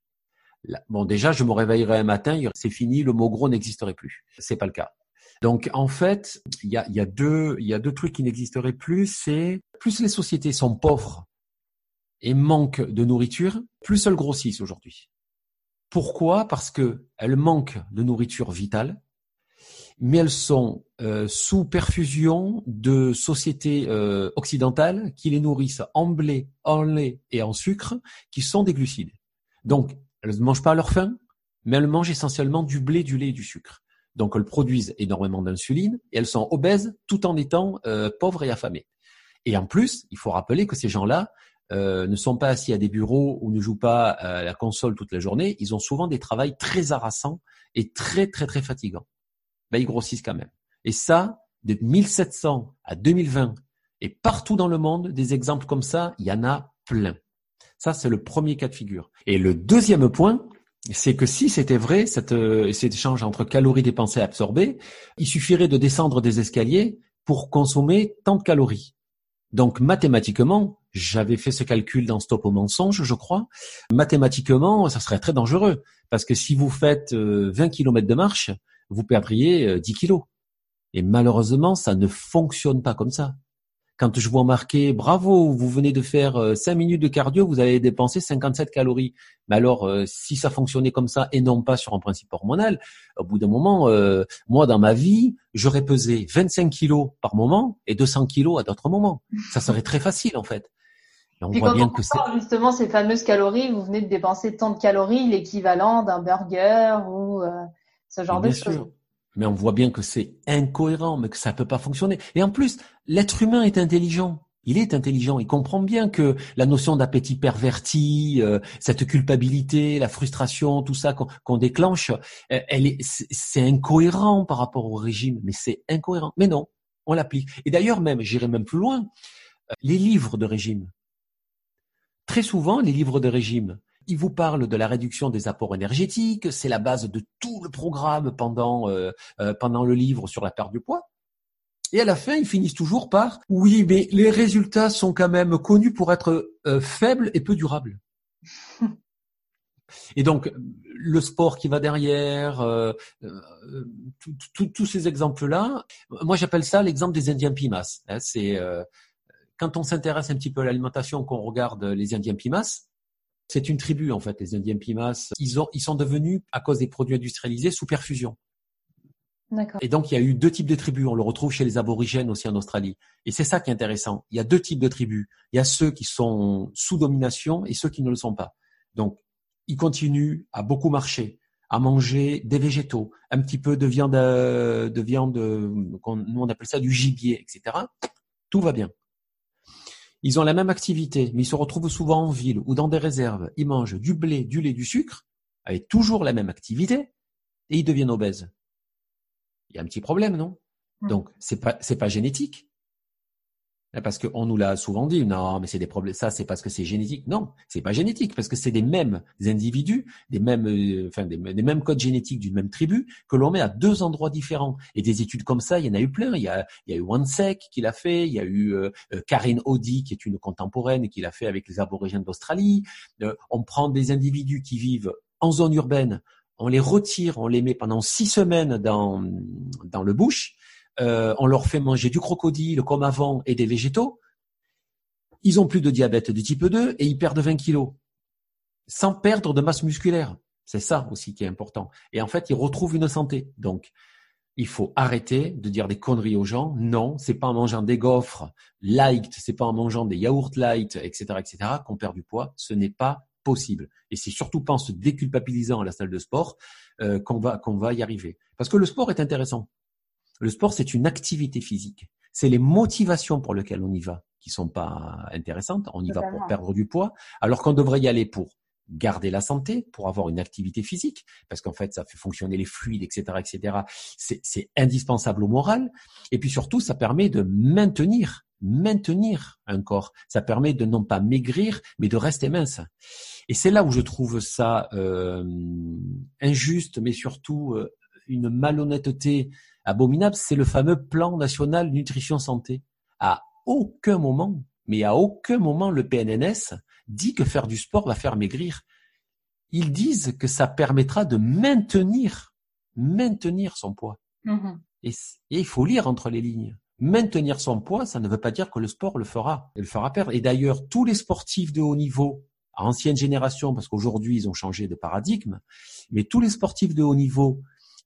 bon, déjà, je me réveillerais un matin, c'est fini, le mot gros n'existerait plus. C'est pas le cas. Donc, en fait, il y a, y a deux, y a deux trucs qui n'existeraient plus. C'est plus les sociétés sont pauvres et manquent de nourriture, plus elles grossissent aujourd'hui. Pourquoi? Parce que elles manquent de nourriture vitale, mais elles sont euh, sous perfusion de sociétés euh, occidentales qui les nourrissent en blé, en lait et en sucre, qui sont des glucides. Donc, elles ne mangent pas à leur faim, mais elles mangent essentiellement du blé, du lait et du sucre. Donc, elles produisent énormément d'insuline et elles sont obèses tout en étant euh, pauvres et affamées. Et en plus, il faut rappeler que ces gens-là euh, ne sont pas assis à des bureaux ou ne jouent pas à la console toute la journée, ils ont souvent des travails très harassants et très très très fatigants. Ben, ils grossissent quand même. Et ça, de 1700 à 2020 et partout dans le monde, des exemples comme ça, il y en a plein. Ça, c'est le premier cas de figure. Et le deuxième point, c'est que si c'était vrai, cet, euh, cet échange entre calories dépensées et absorbées, il suffirait de descendre des escaliers pour consommer tant de calories. Donc mathématiquement, j'avais fait ce calcul dans Stop au mensonge, je crois. Mathématiquement, ça serait très dangereux parce que si vous faites 20 euh, km de marche, vous perdriez 10 euh, kilos. Et malheureusement, ça ne fonctionne pas comme ça. Quand je vois marquer bravo, vous venez de faire 5 euh, minutes de cardio, vous avez dépensé 57 calories. Mais alors, euh, si ça fonctionnait comme ça et non pas sur un principe hormonal, au bout d'un moment, euh, moi dans ma vie, j'aurais pesé 25 kilos par moment et 200 kilos à d'autres moments. Ça serait très facile en fait. on voit bien que c'est justement ces fameuses calories, vous venez de dépenser tant de calories, l'équivalent d'un burger ou ce genre de choses mais on voit bien que c'est incohérent, mais que ça peut pas fonctionner. Et en plus, l'être humain est intelligent. Il est intelligent, il comprend bien que la notion d'appétit perverti, euh, cette culpabilité, la frustration, tout ça qu'on déclenche, euh, elle est, c'est incohérent par rapport au régime, mais c'est incohérent. Mais non, on l'applique. Et d'ailleurs même, j'irai même plus loin, euh, les livres de régime. Très souvent, les livres de régime, il vous parle de la réduction des apports énergétiques, c'est la base de tout le programme pendant, euh, euh, pendant le livre sur la perte du poids. Et à la fin, ils finissent toujours par oui, mais les résultats sont quand même connus pour être euh, faibles et peu durables. Et donc, le sport qui va derrière, euh, euh tous ces exemples-là, moi j'appelle ça l'exemple des Indiens Pimas. Hein, c'est euh, quand on s'intéresse un petit peu à l'alimentation, qu'on regarde les Indiens Pimas, c'est une tribu en fait, les Indiens Pimas. Ils, ont, ils sont devenus, à cause des produits industrialisés, sous perfusion. Et donc, il y a eu deux types de tribus. On le retrouve chez les aborigènes aussi en Australie. Et c'est ça qui est intéressant. Il y a deux types de tribus. Il y a ceux qui sont sous domination et ceux qui ne le sont pas. Donc, ils continuent à beaucoup marcher, à manger des végétaux, un petit peu de viande, de viande, nous on appelle ça du gibier, etc. Tout va bien. Ils ont la même activité, mais ils se retrouvent souvent en ville ou dans des réserves. Ils mangent du blé, du lait, du sucre, avec toujours la même activité, et ils deviennent obèses. Il y a un petit problème, non? Mmh. Donc, c'est pas, c'est pas génétique. Parce qu'on nous l'a souvent dit, non, mais c'est des problèmes. Ça, c'est parce que c'est génétique. Non, c'est pas génétique, parce que c'est des mêmes individus, des mêmes, euh, enfin, des, mêmes codes génétiques d'une même tribu que l'on met à deux endroits différents. Et des études comme ça, il y en a eu plein. Il y a, il y a eu Wansek qui l'a fait. Il y a eu euh, euh, Karine Audi qui est une contemporaine qui l'a fait avec les aborigènes d'Australie. on prend des individus qui vivent en zone urbaine, on les retire, on les met pendant six semaines dans dans le bush euh, on leur fait manger du crocodile comme avant et des végétaux, ils ont plus de diabète de type 2 et ils perdent 20 kilos sans perdre de masse musculaire. C'est ça aussi qui est important. Et en fait, ils retrouvent une santé. Donc, il faut arrêter de dire des conneries aux gens. Non, c'est pas en mangeant des gaufres light, c'est pas en mangeant des yaourts light, etc., etc., qu'on perd du poids. Ce n'est pas possible. Et c'est surtout pas en se déculpabilisant à la salle de sport euh, qu'on va qu'on va y arriver. Parce que le sport est intéressant. Le sport, c'est une activité physique. C'est les motivations pour lesquelles on y va qui sont pas intéressantes. On y va pour perdre du poids, alors qu'on devrait y aller pour garder la santé, pour avoir une activité physique, parce qu'en fait, ça fait fonctionner les fluides, etc., etc. C'est indispensable au moral. Et puis surtout, ça permet de maintenir, maintenir un corps. Ça permet de non pas maigrir, mais de rester mince. Et c'est là où je trouve ça euh, injuste, mais surtout euh, une malhonnêteté abominable, c'est le fameux plan national nutrition santé. À aucun moment, mais à aucun moment le PNNS dit que faire du sport va faire maigrir. Ils disent que ça permettra de maintenir, maintenir son poids. Mm-hmm. Et, il faut lire entre les lignes. Maintenir son poids, ça ne veut pas dire que le sport le fera, le fera perdre. Et d'ailleurs, tous les sportifs de haut niveau, à ancienne génération, parce qu'aujourd'hui ils ont changé de paradigme, mais tous les sportifs de haut niveau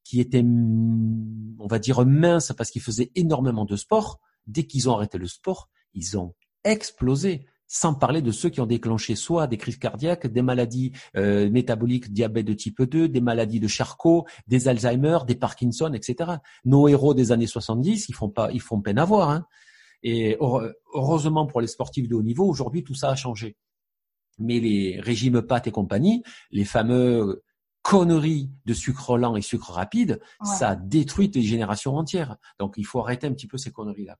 qui étaient, on va dire, minces parce qu'ils faisaient énormément de sport, dès qu'ils ont arrêté le sport, ils ont explosé. Sans parler de ceux qui ont déclenché soit des crises cardiaques, des maladies euh, métaboliques, diabète de type 2, des maladies de Charcot, des Alzheimer, des Parkinson, etc. Nos héros des années 70, ils font pas, ils font peine à voir. Hein. Et heureusement pour les sportifs de haut niveau, aujourd'hui tout ça a changé. Mais les régimes pâtes et compagnie, les fameux conneries de sucre lent et sucre rapide, ça détruit des générations entières. Donc il faut arrêter un petit peu ces conneries-là.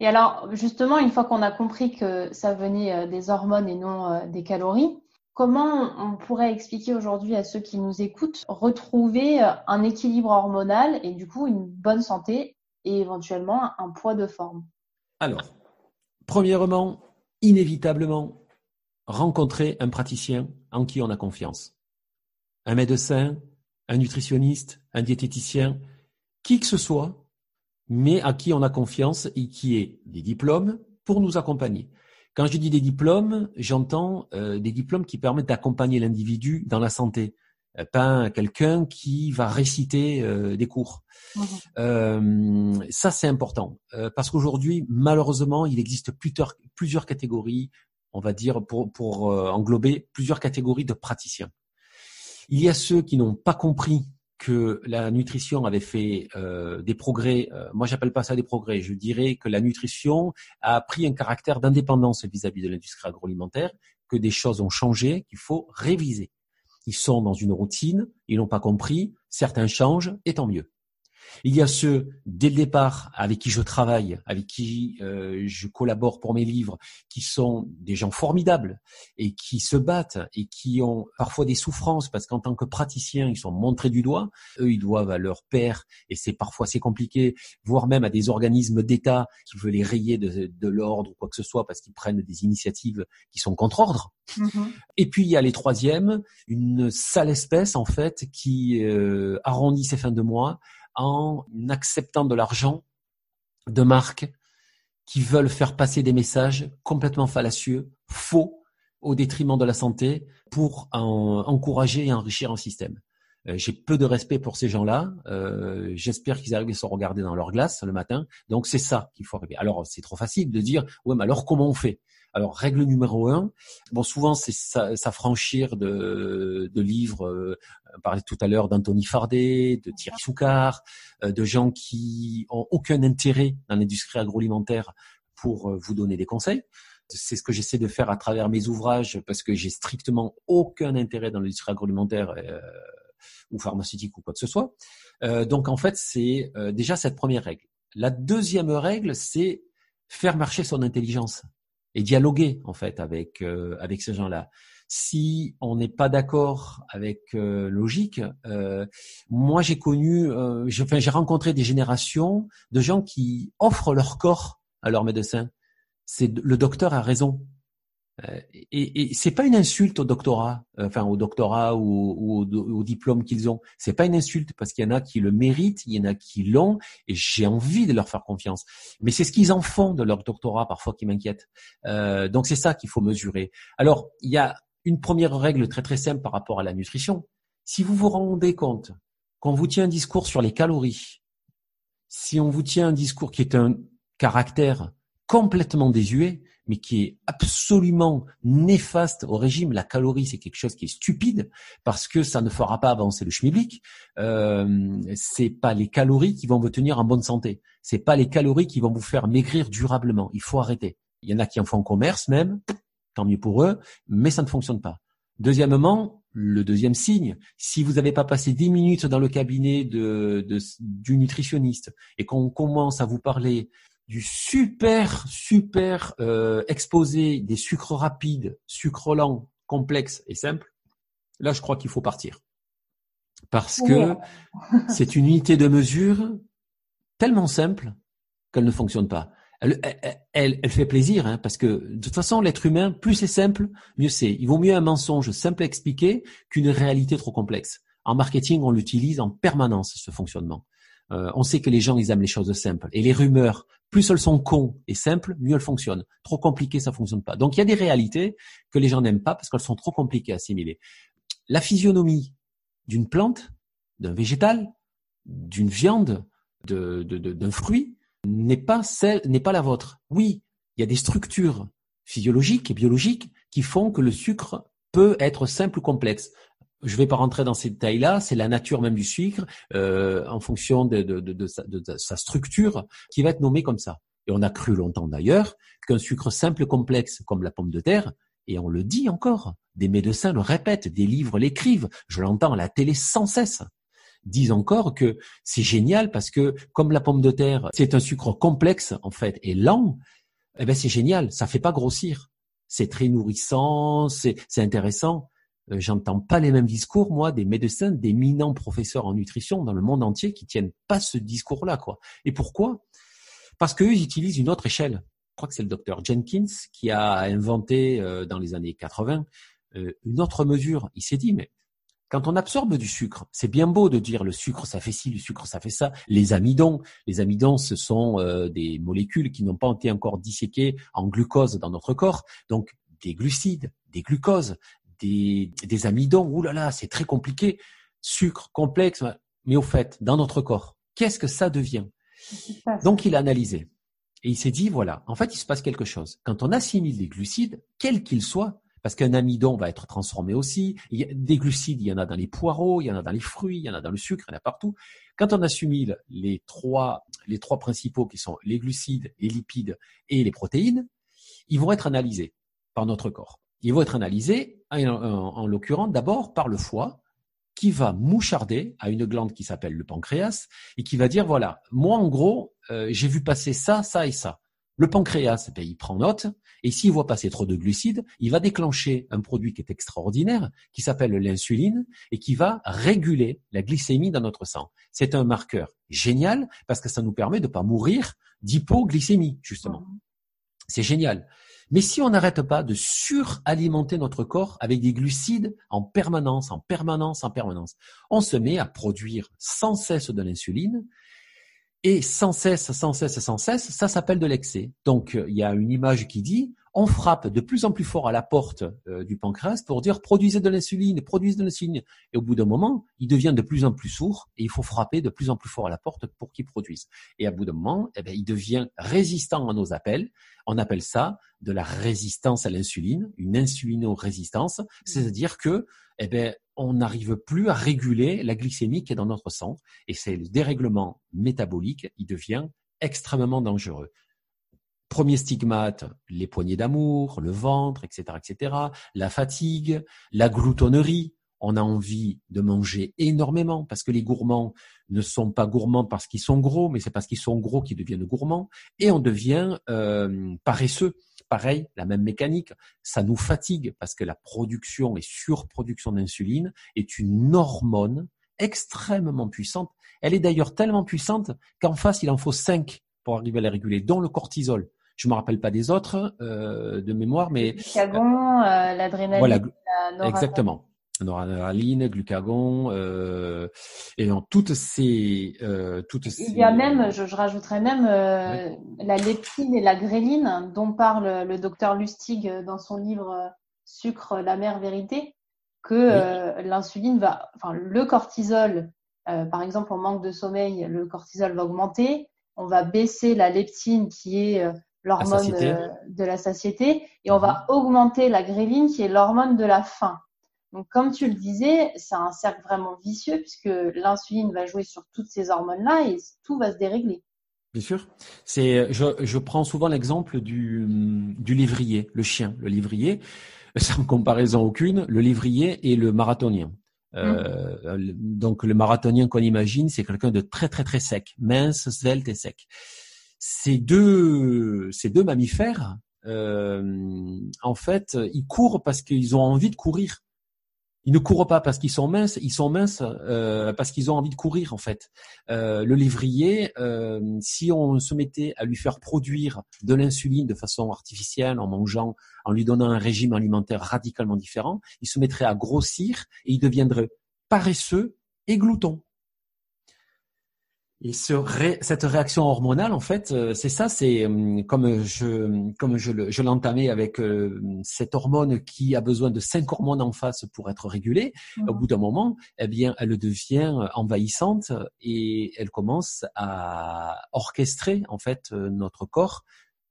Et alors, justement, une fois qu'on a compris que ça venait euh, des hormones et non euh, des calories, comment on pourrait expliquer aujourd'hui à ceux qui nous écoutent retrouver euh, un équilibre hormonal et du coup une bonne santé et éventuellement un poids de forme? Alors, premièrement, inévitablement, rencontrer un praticien en qui on a confiance un médecin, un nutritionniste, un diététicien, qui que ce soit, mais à qui on a confiance et qui ait des diplômes pour nous accompagner. Quand je dis des diplômes, j'entends euh, des diplômes qui permettent d'accompagner l'individu dans la santé, euh, pas quelqu'un qui va réciter euh, des cours. Mmh. ça, c'est important parce qu'aujourd'hui, malheureusement, il existe plusieurs, plusieurs catégories, on va dire, pour, pour englober plusieurs catégories de praticiens. Il y a ceux qui n'ont pas compris que la nutrition avait fait euh, des progrès. Euh, moi, j'appelle pas ça des progrès. Je dirais que la nutrition a pris un caractère d'indépendance vis-à-vis de l'industrie agroalimentaire, que des choses ont changé, qu'il faut réviser. Ils sont dans une routine, ils n'ont pas compris. Certains changent, et tant mieux. Il y a ceux, dès le départ, avec qui je travaille, avec qui euh, je collabore pour mes livres, qui sont des gens formidables et qui se battent et qui ont parfois des souffrances parce qu'en tant que praticiens, ils sont montrés du doigt. Eux, ils doivent à leur père et c'est parfois assez compliqué, voire même à des organismes d'État qui veulent les rayer de, de l'ordre ou quoi que ce soit parce qu'ils prennent des initiatives qui sont contre ordre. Mm-hmm. Et puis il y a les troisièmes, une sale espèce en fait qui euh, arrondit ses fins de mois en acceptant de l'argent de marques qui veulent faire passer des messages complètement fallacieux, faux, au détriment de la santé pour encourager et enrichir un système. Euh, j'ai peu de respect pour ces gens-là. Euh, j'espère qu'ils arrivent à se regarder dans leur glace le matin. Donc c'est ça qu'il faut arriver. Alors c'est trop facile de dire ouais mais alors comment on fait? Alors, règle numéro un, bon, souvent, c'est s'affranchir de, de livres, euh, on parlait tout à l'heure d'Anthony Fardet, de Thierry Soucard, euh, de gens qui ont aucun intérêt dans l'industrie agroalimentaire pour euh, vous donner des conseils. C'est ce que j'essaie de faire à travers mes ouvrages parce que j'ai strictement aucun intérêt dans l'industrie agroalimentaire euh, ou pharmaceutique ou quoi que ce soit. Euh, donc en fait, c'est déjà cette première règle. La deuxième règle, c'est faire marcher son intelligence et dialoguer en fait avec euh, avec ces gens-là. Si on n'est pas d'accord avec euh, logique, euh, moi j'ai connu, euh, j'ai enfin, rencontré des générations de gens qui offrent leur corps à leur médecin. C'est le docteur a raison. Euh, et, et c'est pas une insulte au doctorat, euh, enfin au doctorat ou, au, diplôme qu'ils ont. C'est pas une insulte parce qu'il y en a qui le méritent, il y en a qui l'ont, et j'ai envie de leur faire confiance. Mais c'est ce qu'ils en font de leur doctorat parfois qui m'inquiète. Euh, donc c'est ça qu'il faut mesurer. Alors il y a une première règle très très simple par rapport à la nutrition. Si vous vous rendez compte qu'on vous tient un discours sur les calories, si on vous tient un discours qui est un caractère complètement désuet, mais qui est absolument néfaste au régime. La calorie, c'est quelque chose qui est stupide parce que ça ne fera pas avancer le schmilblick. Euh, c'est pas les calories qui vont vous tenir en bonne santé. C'est pas les calories qui vont vous faire maigrir durablement. Il faut arrêter. Il y en a qui en font commerce même, tant mieux pour eux, mais ça ne fonctionne pas. Deuxièmement, le deuxième signe, si vous n'avez pas passé dix minutes dans le cabinet de, de, du nutritionniste et qu'on commence à vous parler du super, super euh, exposé des sucres rapides, sucres lents, complexes et simples, là, je crois qu'il faut partir. Parce que c'est une unité de mesure tellement simple qu'elle ne fonctionne pas. Elle, elle, elle, fait plaisir, hein, parce que de toute façon, l'être humain, plus c'est simple, mieux c'est. Il vaut mieux un mensonge simple à expliquer qu'une réalité trop complexe. En marketing, on l'utilise en permanence, ce fonctionnement. Euh, on sait que les gens, ils aiment les choses simples. Et les rumeurs, plus elles sont cons et simples, mieux elles fonctionnent. Trop compliquées, ça fonctionne pas. Donc il y a des réalités que les gens n'aiment pas parce qu'elles sont trop compliquées à assimiler. La physionomie d'une plante, d'un végétal, d'une viande, d'un fruit n'est pas celle, n'est pas la vôtre. Oui, il y a des structures physiologiques et biologiques qui font que le sucre peut être simple ou complexe je ne vais pas rentrer dans ces détails-là, c'est la nature même du sucre, euh, en fonction de, sa, structure, qui va être nommée comme ça. Et on a cru longtemps d'ailleurs qu'un sucre simple complexe comme la pomme de terre, et on le dit encore, des médecins le répètent, des livres l'écrivent, je l'entends à la télé sans cesse, disent encore que c'est génial parce que comme la pomme de terre, c'est un sucre complexe en fait et lent, eh ben c'est génial, ça fait pas grossir. C'est très nourrissant, c'est intéressant. Euh, j'entends pas les mêmes discours, moi, des médecins, d'éminents professeurs en nutrition dans le monde entier qui tiennent pas ce discours-là, quoi. Et pourquoi? Parce qu'eux, utilisent une autre échelle. Je crois que c'est le docteur Jenkins qui a inventé euh, dans les années 80 euh, une autre mesure. Il s'est dit, mais quand on absorbe du sucre, c'est bien beau de dire le sucre ça fait ci, le sucre ça fait ça. Les amidons, les amidons, ce sont des molécules qui n'ont pas été encore disséquées en glucose dans notre corps. Donc des glucides, des glucoses, des, amidons. Ouh là là, c'est très compliqué. Sucre complexe. Mais au fait, dans notre corps, qu'est-ce que ça devient Donc il a analysé. Et il s'est dit, voilà, en fait, il se passe quelque chose. Quand on assimile des glucides, quels qu'ils soient, parce qu'un amidon va être transformé aussi, il y a des glucides, il y en a dans les poireaux, il y en a dans les fruits, il y en a dans le sucre, il y en a partout. Quand on assimile les trois, les trois principaux qui sont les glucides, les lipides et les protéines, ils vont être analysés par notre corps. Ils vont être analysés, en, l'occurrence, d'abord par le foie, qui va moucharder à une glande qui s'appelle le pancréas et qui va dire voilà, moi en gros, euh, j'ai vu passer ça, ça et ça. Le pancréas, ben, il prend note, et s'il voit passer trop de glucides, il va déclencher un produit qui est extraordinaire, qui s'appelle l'insuline, et qui va réguler la glycémie dans notre sang. C'est un marqueur génial, parce que ça nous permet de ne pas mourir d'hypoglycémie, justement. Mmh. C'est génial. Mais si on n'arrête pas de suralimenter notre corps avec des glucides en permanence, en permanence, en permanence, on se met à produire sans cesse de l'insuline, et sans cesse, sans cesse, sans cesse, ça s'appelle de l'excès. Donc, il y a une image qui dit, on frappe de plus en plus fort à la porte euh, du pancréas pour dire produisez de l'insuline, produisez de l'insuline. Et au bout d'un moment, il devient de plus en plus sourd et il faut frapper de plus en plus fort à la porte pour qu'il produise. Et à bout d'un moment, eh bien, il devient résistant à nos appels. On appelle ça de la résistance à l'insuline, une insulino-résistance, c'est-à-dire que eh bien, on n'arrive plus à réguler la glycémie qui est dans notre sang et c'est le dérèglement métabolique, il devient extrêmement dangereux. Premier stigmate, les poignées d'amour, le ventre, etc., etc., la fatigue, la gloutonnerie. On a envie de manger énormément parce que les gourmands ne sont pas gourmands parce qu'ils sont gros, mais c'est parce qu'ils sont gros qu'ils deviennent gourmands. Et on devient euh, paresseux pareil, la même mécanique, ça nous fatigue parce que la production et surproduction d'insuline est une hormone extrêmement puissante. Elle est d'ailleurs tellement puissante qu'en face, il en faut cinq pour arriver à la réguler, dont le cortisol. Je me rappelle pas des autres euh, de mémoire, mais le euh, l'adrénaline, voilà, exactement. Noradrénaline, glucagon, euh, et dans toutes ces, toutes ces... Il y a même, je, je rajouterais même la leptine et la gréline dont parle le docteur Lustig dans son livre Sucre, la mère vérité, que l'insuline va, enfin le cortisol, par exemple en manque de sommeil, le cortisol va augmenter, on va baisser la leptine qui est l'hormone de la satiété et on va mhm. augmenter la gréline qui est l'hormone de la faim. Donc, comme tu le disais, c'est un cercle vraiment vicieux puisque l'insuline va jouer sur toutes ces hormones-là et tout va se dérégler. Bien sûr. C'est, je, je prends souvent l'exemple du, du livrier, le chien, le livrier, sans comparaison aucune, le livrier et le marathonien. Euh, mmh. Donc le marathonien qu'on imagine, c'est quelqu'un de très très très sec, mince, svelte et sec. Ces deux, mammifères, euh, en fait, ils courent parce qu'ils ont envie de courir. Ils ne courent pas parce qu'ils sont minces, ils sont minces euh, parce qu'ils ont envie de courir en fait. Euh, le lévrier, euh, si on se mettait à lui faire produire de l'insuline de façon artificielle en mangeant, en lui donnant un régime alimentaire radicalement différent, il se mettrait à grossir et il deviendrait paresseux et glouton. Et ce cette réaction hormonale, en fait, euh, c'est ça, c'est euh, comme je comme je, l'entamais avec euh, cette hormone qui a besoin de cinq hormones en face pour être régulée. Au mhm. bout d'un moment, eh bien, elle devient envahissante et elle commence à orchestrer en fait notre corps,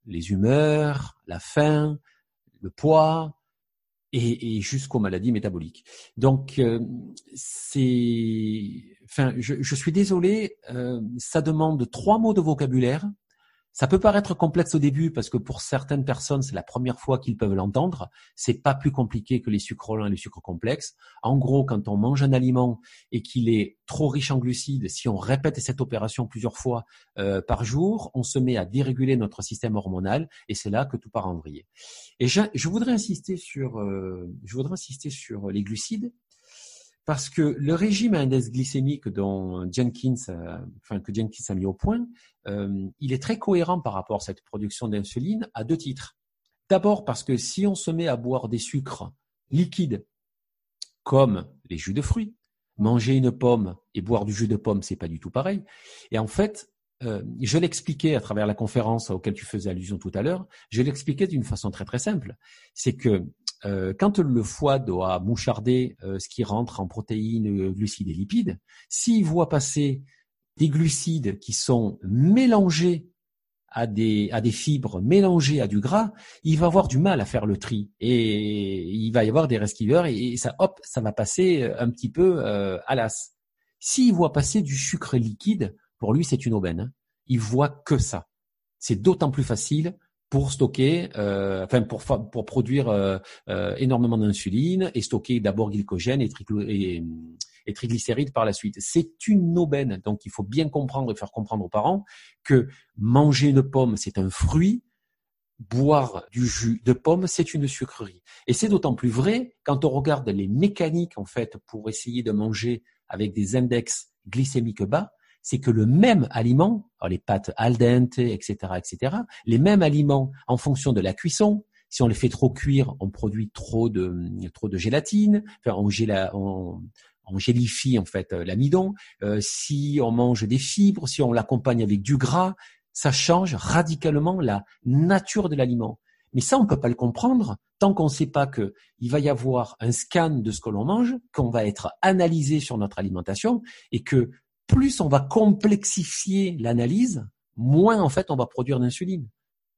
les humeurs, la faim, le poids, et, jusqu'aux maladies métaboliques. Donc, c'est enfin, je, suis désolé, euh, ça demande trois mots de vocabulaire. Ça peut paraître complexe au début parce que pour certaines personnes, c'est la première fois qu'ils peuvent l'entendre. C'est pas plus compliqué que les sucres lents et les sucres complexes. En gros, quand on mange un aliment et qu'il est trop riche en glucides, si on répète cette opération plusieurs fois euh, par jour, on se met à déréguler notre système hormonal et c'est là que tout part en vrille. Et je, je voudrais insister sur, euh, je voudrais insister sur les glucides parce que le régime à index glycémique dont Jenkins, enfin que Jenkins a mis au point, euh, il est très cohérent par rapport à cette production d'insuline à deux titres. D'abord parce que si on se met à boire des sucres liquides comme les jus de fruits, manger une pomme et boire du jus de pomme, c'est pas du tout pareil. Et en fait, euh, je l'expliquais à travers la conférence auquel tu faisais allusion tout à l'heure, je l'expliquais d'une façon très très simple. C'est que quand le foie doit moucharder euh, ce qui rentre en protéines, glucides et lipides, s'il voit passer des glucides qui sont mélangés à des, à des fibres mélangées à du gras, il va avoir du mal à faire le tri et il va y avoir des resquiveurs et, ça, hop, ça va passer un petit peu euh, à l'as. S'il voit passer du sucre liquide, pour lui c'est une aubaine. Hein. Il voit que ça. C'est d'autant plus facile pour stocker, euh, enfin pour pour produire euh, euh, énormément d'insuline et stocker d'abord glycogène et, et triglycérides par la suite. C'est une aubaine. Donc, il faut bien comprendre et faire comprendre aux parents que manger une pomme, c'est un fruit, boire du jus de pomme, c'est une sucrerie. Et c'est d'autant plus vrai quand on regarde les mécaniques, en fait, pour essayer de manger avec des index glycémiques bas, c'est que le même aliment, les pâtes al dente, etc., etc., les mêmes aliments en fonction de la cuisson, si on les fait trop cuire, on produit trop de trop de gélatine, enfin on, on, on gélifie en fait euh, l'amidon. Euh, si on mange des fibres, si on l'accompagne avec du gras, ça change radicalement la nature de l'aliment. Mais ça, on ne peut pas le comprendre tant qu'on ne sait pas que il va y avoir un scan de ce que l'on mange, qu'on va être analysé sur notre alimentation et que plus on va complexifier l'analyse, moins en fait on va produire d'insuline.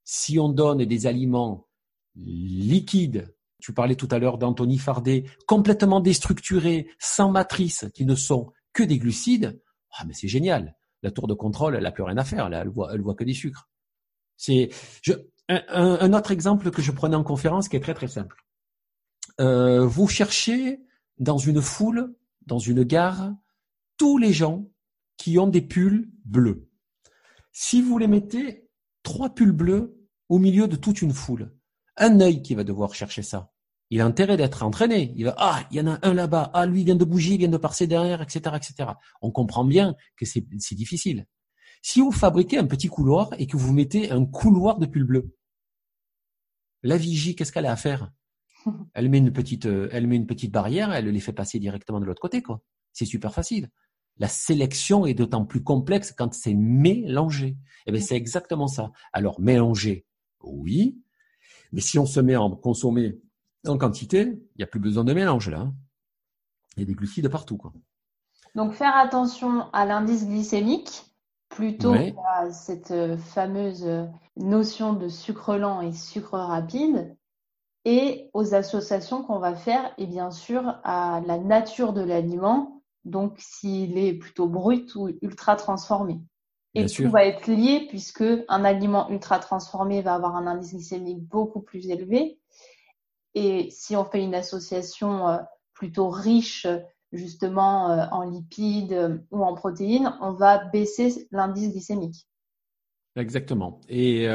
Si on donne des aliments liquides, tu parlais tout à l'heure d'Anthony Fardet, complètement déstructurés, sans matrice, qui ne sont que des glucides, ah mais c'est génial. La tour de contrôle, elle n'a plus rien à faire, elle voit, voit que des sucres. C'est un, autre exemple que je prenais en conférence qui est très très simple. Euh, vous cherchez dans une foule, dans une gare, tous les gens qui ont des pulls bleus. Si vous les mettez trois pulls bleus au milieu de toute une foule, un œil qui va devoir chercher ça. Il a intérêt d'être entraîné. Il va ah il y en a un là-bas, ah lui vient de bouger, il vient de passer derrière, etc., etc. On comprend bien que c'est difficile. Si vous fabriquez un petit couloir et que vous mettez un couloir de pulls bleus, la vigie, qu'est-ce qu'elle a à faire? Elle met une petite, euh, elle met une petite barrière, elle les fait passer directement de l'autre côté, quoi. C'est super facile. La sélection est d'autant plus complexe quand c'est mélangé. Eh bien, c'est exactement ça. Alors, mélanger, oui. Mais si on se met à en consommer en quantité, il n'y a plus besoin de mélange, là. Hein. Il y a des glucides partout, quoi. Donc, faire attention à l'indice glycémique plutôt qu'à cette euh, fameuse notion de sucre lent et sucre rapide et aux associations qu'on va faire et bien sûr à la nature de l'aliment donc s'il est plutôt brut ou ultra transformé. Et tout va être lié puisque un aliment ultra transformé va avoir un indice glycémique beaucoup plus élevé. Et si on fait une association euh, plutôt riche justement euh, en lipides euh, ou en protéines, on va baisser l'indice glycémique. Exactement. Et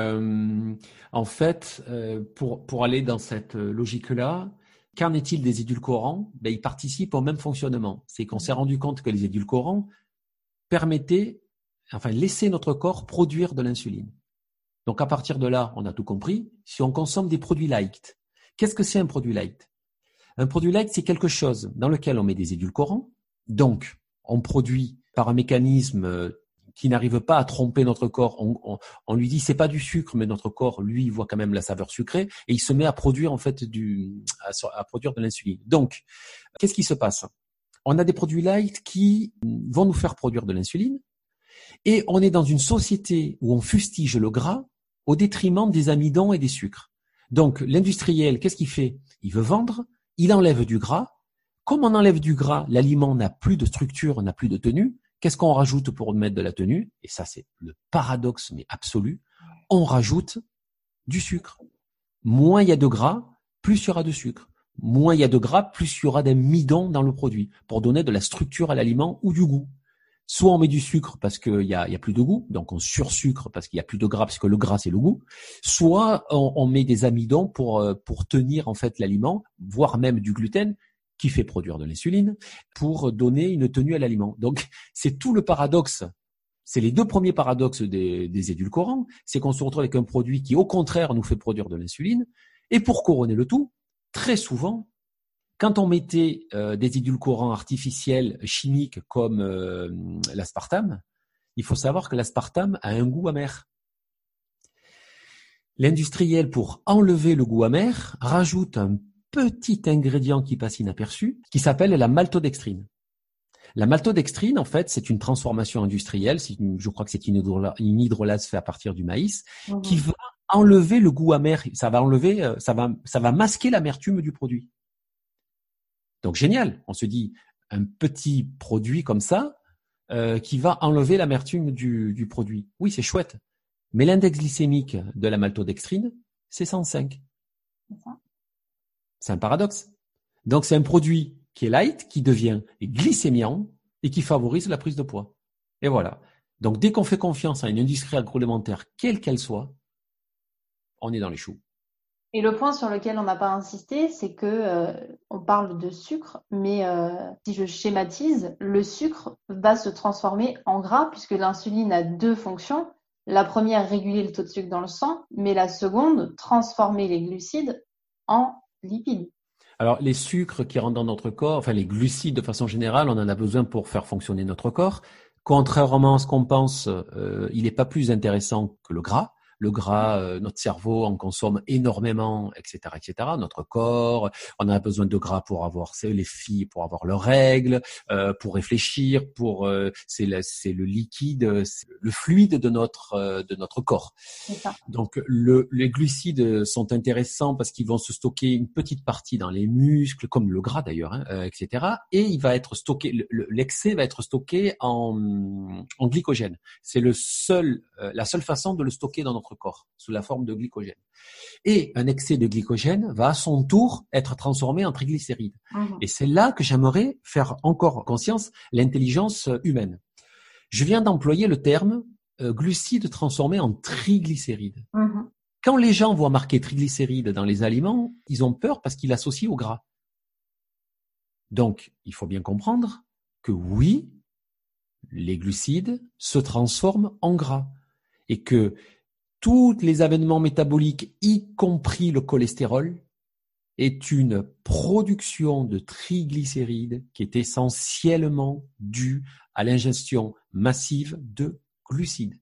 en fait, pour, pour aller dans cette logique-là, Qu'en est-il des édulcorants? Ben, Ils participent au même fonctionnement. C'est qu'on s'est rendu compte que les édulcorants permettaient, enfin, laissaient notre corps produire de l'insuline. Donc à partir de là, on a tout compris. Si on consomme des produits light, qu'est-ce que c'est un produit light? Un produit light, c'est quelque chose dans lequel on met des édulcorants. Donc, on produit par un mécanisme euh, qui n'arrive pas à tromper notre corps. On, on, lui dit c'est pas du sucre, mais notre corps lui voit quand même la saveur sucrée et il se met à produire en fait du à, produire de l'insuline. Donc qu'est-ce qui se passe? On a des produits light qui vont nous faire produire de l'insuline et on est dans une société où on fustige le gras au détriment des amidons et des sucres. Donc l'industriel, qu'est-ce qu'il fait? Il veut vendre, il enlève du gras. Comme on enlève du gras, l'aliment n'a plus de structure, n'a plus de tenue. Qu'est-ce qu'on rajoute pour mettre de la tenue? Et ça, c'est le paradoxe, mais absolu. On rajoute du sucre. Moins il y a de gras, plus il y aura de sucre. Moins il y a de gras, plus il y aura d'amidon dans le produit pour donner de la structure à l'aliment ou du goût. Soit on met du sucre parce qu'il y a, plus de goût, donc on sursucre parce qu'il y a plus de gras parce que le gras c'est le goût. Soit on, on, met des amidons pour euh, pour tenir en fait l'aliment, voire même du gluten qui fait produire de l'insuline pour donner une tenue à l'aliment. Donc, c'est tout le paradoxe. C'est les deux premiers paradoxes des, édulcorants. C'est qu'on se retrouve avec un produit qui, au contraire, nous fait produire de l'insuline. Et pour couronner le tout, très souvent, quand on mettait euh, des édulcorants artificiels chimiques comme euh, l'aspartame, il faut savoir que l'aspartame a un goût amer. L'industriel, pour enlever le goût amer, rajoute un petit ingrédient qui passe inaperçu, qui s'appelle la maltodextrine. La maltodextrine, en fait, c'est une transformation industrielle. je crois que c'est une, hydrolase faite à partir du maïs, mhm. qui va enlever le goût amer. Ça va enlever, euh, ça va, ça va masquer l'amertume du produit. Donc génial. On se dit un petit produit comme ça euh, qui va enlever l'amertume du, du produit. Oui, c'est chouette. Mais l'index glycémique de la maltodextrine, c'est 105. C'est un paradoxe. Donc c'est un produit qui est light, qui devient glycémiant et qui favorise la prise de poids. Et voilà. Donc dès qu'on fait confiance à une industrie agroalimentaire, quelle qu'elle soit, on est dans les choux. Et le point sur lequel on n'a pas insisté, c'est que euh, on parle de sucre, mais euh, si je schématise, le sucre va se transformer en gras puisque l'insuline a deux fonctions. La première, réguler le taux de sucre dans le sang, mais la seconde, transformer les glucides en Alors, les sucres qui rentrent dans notre corps, enfin les glucides de façon générale, on en a besoin pour faire fonctionner notre corps. Contrairement à ce qu'on pense, euh, il n'est pas plus intéressant que le gras le gras, euh, notre cerveau en consomme énormément, etc., etc. Notre corps, on a besoin de gras pour avoir, les filles pour avoir leurs règles, euh, pour réfléchir, pour euh, c'est le, c'est le liquide, le fluide de notre de notre corps. Donc le, les glucides sont intéressants parce qu'ils vont se stocker une petite partie dans les muscles, comme le gras d'ailleurs, hein, etc. Et il va être stocké, l'excès va être stocké en, en glycogène. C'est le seul, la seule façon de le stocker dans notre corps sous la forme de glycogène. Et un excès de glycogène va à son tour être transformé en triglycérides. Mhm. Et c'est là que j'aimerais faire encore conscience l'intelligence humaine. Je viens d'employer le terme euh, glucides transformés en triglycérides. Mhm. Quand les gens voient marquer triglycérides dans les aliments, ils ont peur parce qu'ils l'associent au gras. Donc, il faut bien comprendre que oui, les glucides se transforment en gras et que tous les avènements métaboliques, y compris le cholestérol, est une production de triglycérides qui est essentiellement due à l'ingestion massive de glucides.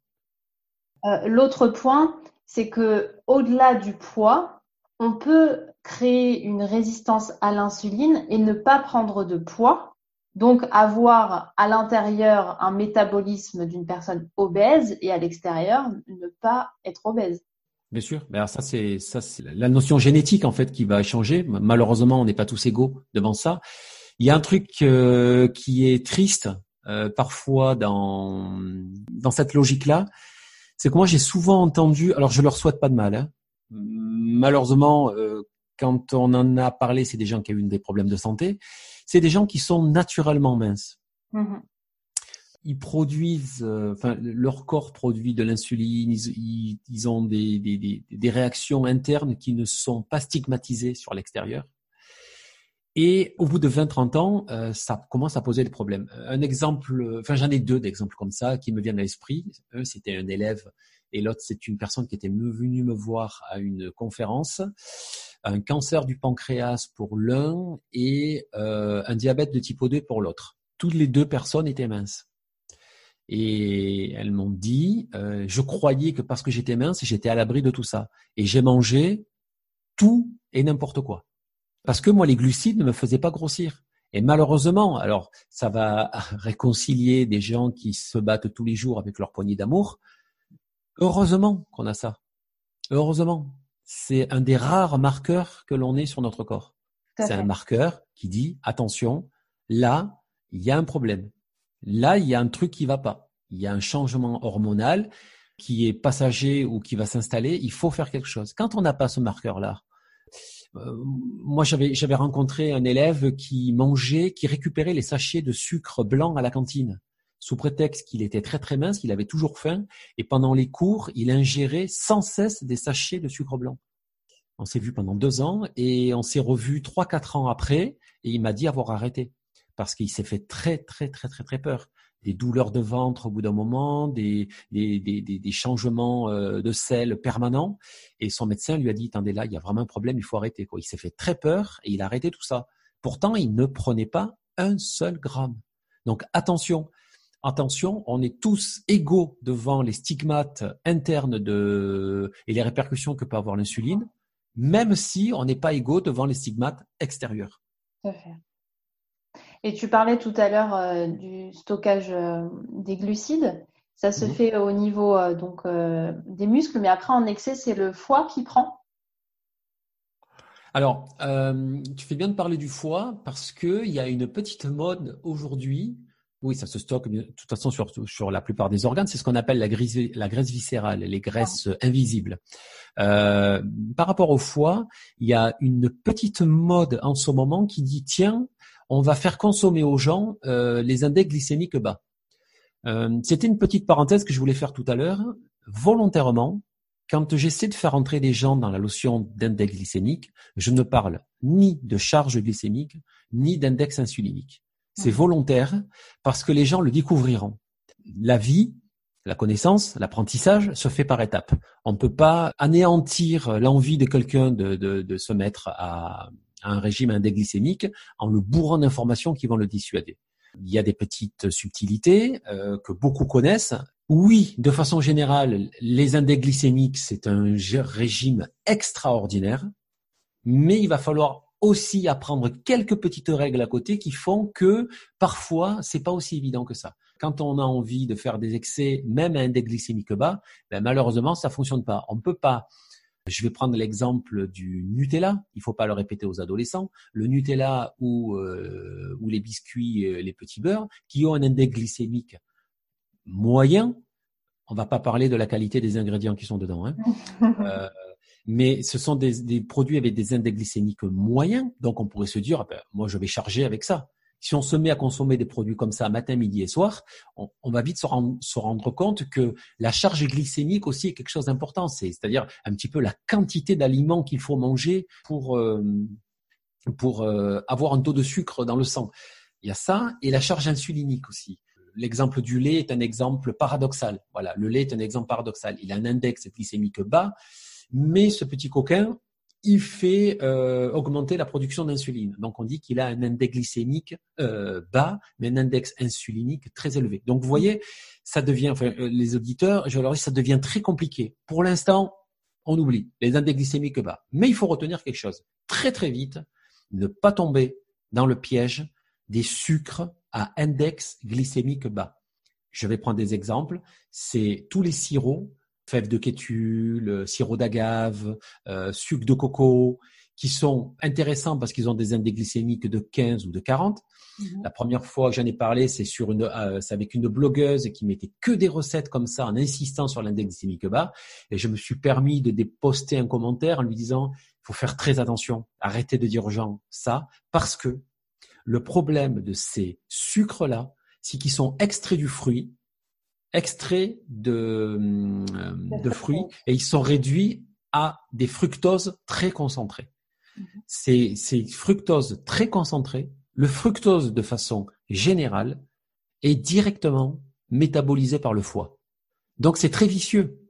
Euh, l'autre point, c'est que au-delà du poids, on peut créer une résistance à l'insuline et ne pas prendre de poids donc, avoir à l'intérieur un métabolisme d'une personne obèse et à l'extérieur ne pas être obèse. Bien sûr. Mais alors ça, c'est ça, c'est la notion génétique en fait qui va changer. Malheureusement, on n'est pas tous égaux devant ça. Il y a un truc euh, qui est triste euh, parfois dans dans cette logique-là, c'est que moi j'ai souvent entendu. Alors, je leur souhaite pas de mal. Hein. Malheureusement, euh, quand on en a parlé, c'est des gens qui ont eu des problèmes de santé c'est des gens qui sont naturellement minces. Mm-hmm. Ils produisent, euh, enfin, leur corps produit de l'insuline, ils, ont des, des, des, réactions internes qui ne sont pas stigmatisées sur l'extérieur. Et au bout de 20-30 ans, euh, ça commence à poser des problèmes. Un exemple, enfin j'en ai deux d'exemples comme ça qui me viennent à l'esprit. Un, c'était un élève et l'autre, c'est une personne qui était venue me voir à une conférence un cancer du pancréas pour l'un et euh, un diabète de type 2 pour l'autre. Toutes les deux personnes étaient minces. Et elles m'ont dit, euh, je croyais que parce que j'étais mince, j'étais à l'abri de tout ça. Et j'ai mangé tout et n'importe quoi. Parce que moi, les glucides ne me faisaient pas grossir. Et malheureusement, alors ça va réconcilier des gens qui se battent tous les jours avec leur poignée d'amour. Heureusement qu'on a ça. Heureusement c'est un des rares marqueurs que l'on ait sur notre corps. C'est un marqueur qui dit attention, là, il y a un problème. Là, il y a un truc qui va pas. Il y a un changement hormonal qui est passager ou qui va s'installer. Il faut faire quelque chose. Quand on n'a pas ce marqueur-là, euh, moi, j'avais, j'avais rencontré un élève qui mangeait, qui récupérait les sachets de sucre blanc à la cantine sous prétexte qu'il était très très mince, qu'il avait toujours faim, et pendant les cours, il ingérait sans cesse des sachets de sucre blanc. On s'est vu pendant deux ans et on s'est revu trois quatre ans après, et il m'a dit avoir arrêté parce qu'il s'est fait très très très très très peur. Des douleurs de ventre au bout d'un moment, des, des, des, changements euh, de sel permanents. Et son médecin lui a dit, attendez là, il y a vraiment un problème, il faut arrêter. Quoi. Il s'est fait très peur et il a arrêté tout ça. Pourtant, il ne prenait pas un seul gramme. Donc attention, attention, on est tous égaux devant les stigmates internes de, et les répercussions que peut avoir l'insuline, même si on n'est pas égaux devant les stigmates extérieurs. Tout à fait. Et tu parlais tout à l'heure euh, du stockage euh, des glucides. Ça se mhm. fait au niveau euh, donc des muscles, mais après en excès, c'est le foie qui prend? Alors, tu fais bien de parler du foie parce qu'il y a une petite mode aujourd'hui oui, ça se stocke de toute façon sur, sur la plupart des organes. C'est ce qu'on appelle la, graisse, la graisse viscérale, les graisses invisibles. Euh, par rapport au foie, il y a une petite mode en ce moment qui dit tiens, on va faire consommer aux gens euh, les index glycémiques bas. Euh, C'était une petite parenthèse que je voulais faire tout à l'heure. Volontairement, quand j'essaie de faire entrer les gens dans la notion d'index glycémique, je ne parle ni de charge glycémique, ni d'index insulinique. C'est volontaire parce que les gens le découvriront. La vie, la connaissance, l'apprentissage se fait par étapes. On ne peut pas anéantir l'envie de quelqu'un de, de, de, se mettre à, un régime indéglycémique en le bourrant d'informations qui vont le dissuader. Il y a des petites subtilités euh, que beaucoup connaissent. Oui, de façon générale, les index glycémiques, c'est un régime extraordinaire, mais il va falloir aussi apprendre quelques petites règles à côté qui font que parfois c'est pas aussi évident que ça. Quand on a envie de faire des excès, même à index glycémique bas, ben malheureusement ça fonctionne pas. On peut pas. Je vais prendre l'exemple du Nutella. Il faut pas le répéter aux adolescents. Le Nutella ou euh, ou les biscuits, euh, les petits beurres, qui ont un index glycémique moyen. On va pas parler de la qualité des ingrédients qui sont dedans. Hein. Euh, mais ce sont des, des, produits avec des index glycémiques moyens, donc on pourrait se dire, ah ben, moi je vais charger avec ça. Si on se met à consommer des produits comme ça matin, midi et soir, on, on va vite se rendre, se rendre, compte que la charge glycémique aussi est quelque chose d'important. C'est-à-dire un petit peu la quantité d'aliments qu'il faut manger pour euh, pour euh, avoir un taux de sucre dans le sang. Il y a ça et la charge insulinique aussi. L'exemple du lait est un exemple paradoxal. Voilà, le lait est un exemple paradoxal. Il a un index glycémique bas, mais ce petit coquin, il fait euh, augmenter la production d'insuline. Donc on dit qu'il a un index glycémique euh, bas, mais un index insulinique très élevé. Donc vous voyez, ça devient, enfin, euh, les auditeurs, je leur dis, ça devient très compliqué. Pour l'instant, on oublie les index glycémiques bas. Mais il faut retenir quelque chose. Très très vite, ne pas tomber dans le piège des sucres à index glycémique bas. Je vais prendre des exemples. C'est tous les sirops fèves de kétule, euh, sirop d'agave, euh, sucre de coco, qui sont intéressants parce qu'ils ont des index glycémiques de 15 ou de 40. Mhm. La première fois que j'en ai parlé, c'est sur une, euh, c'est avec une blogueuse qui mettait que des recettes comme ça en insistant sur l'index glycémique bas. Et je me suis permis de déposter un commentaire en lui disant, il faut faire très attention, arrêtez de dire aux gens ça, parce que le problème de ces sucres-là, c'est qu'ils sont extraits du fruit extraits de, euh, de fruits et ils sont réduits à des fructoses très concentrées. Mhm. Ces, ces fructoses très concentrées, le fructose de façon générale est directement métabolisé par le foie. Donc c'est très vicieux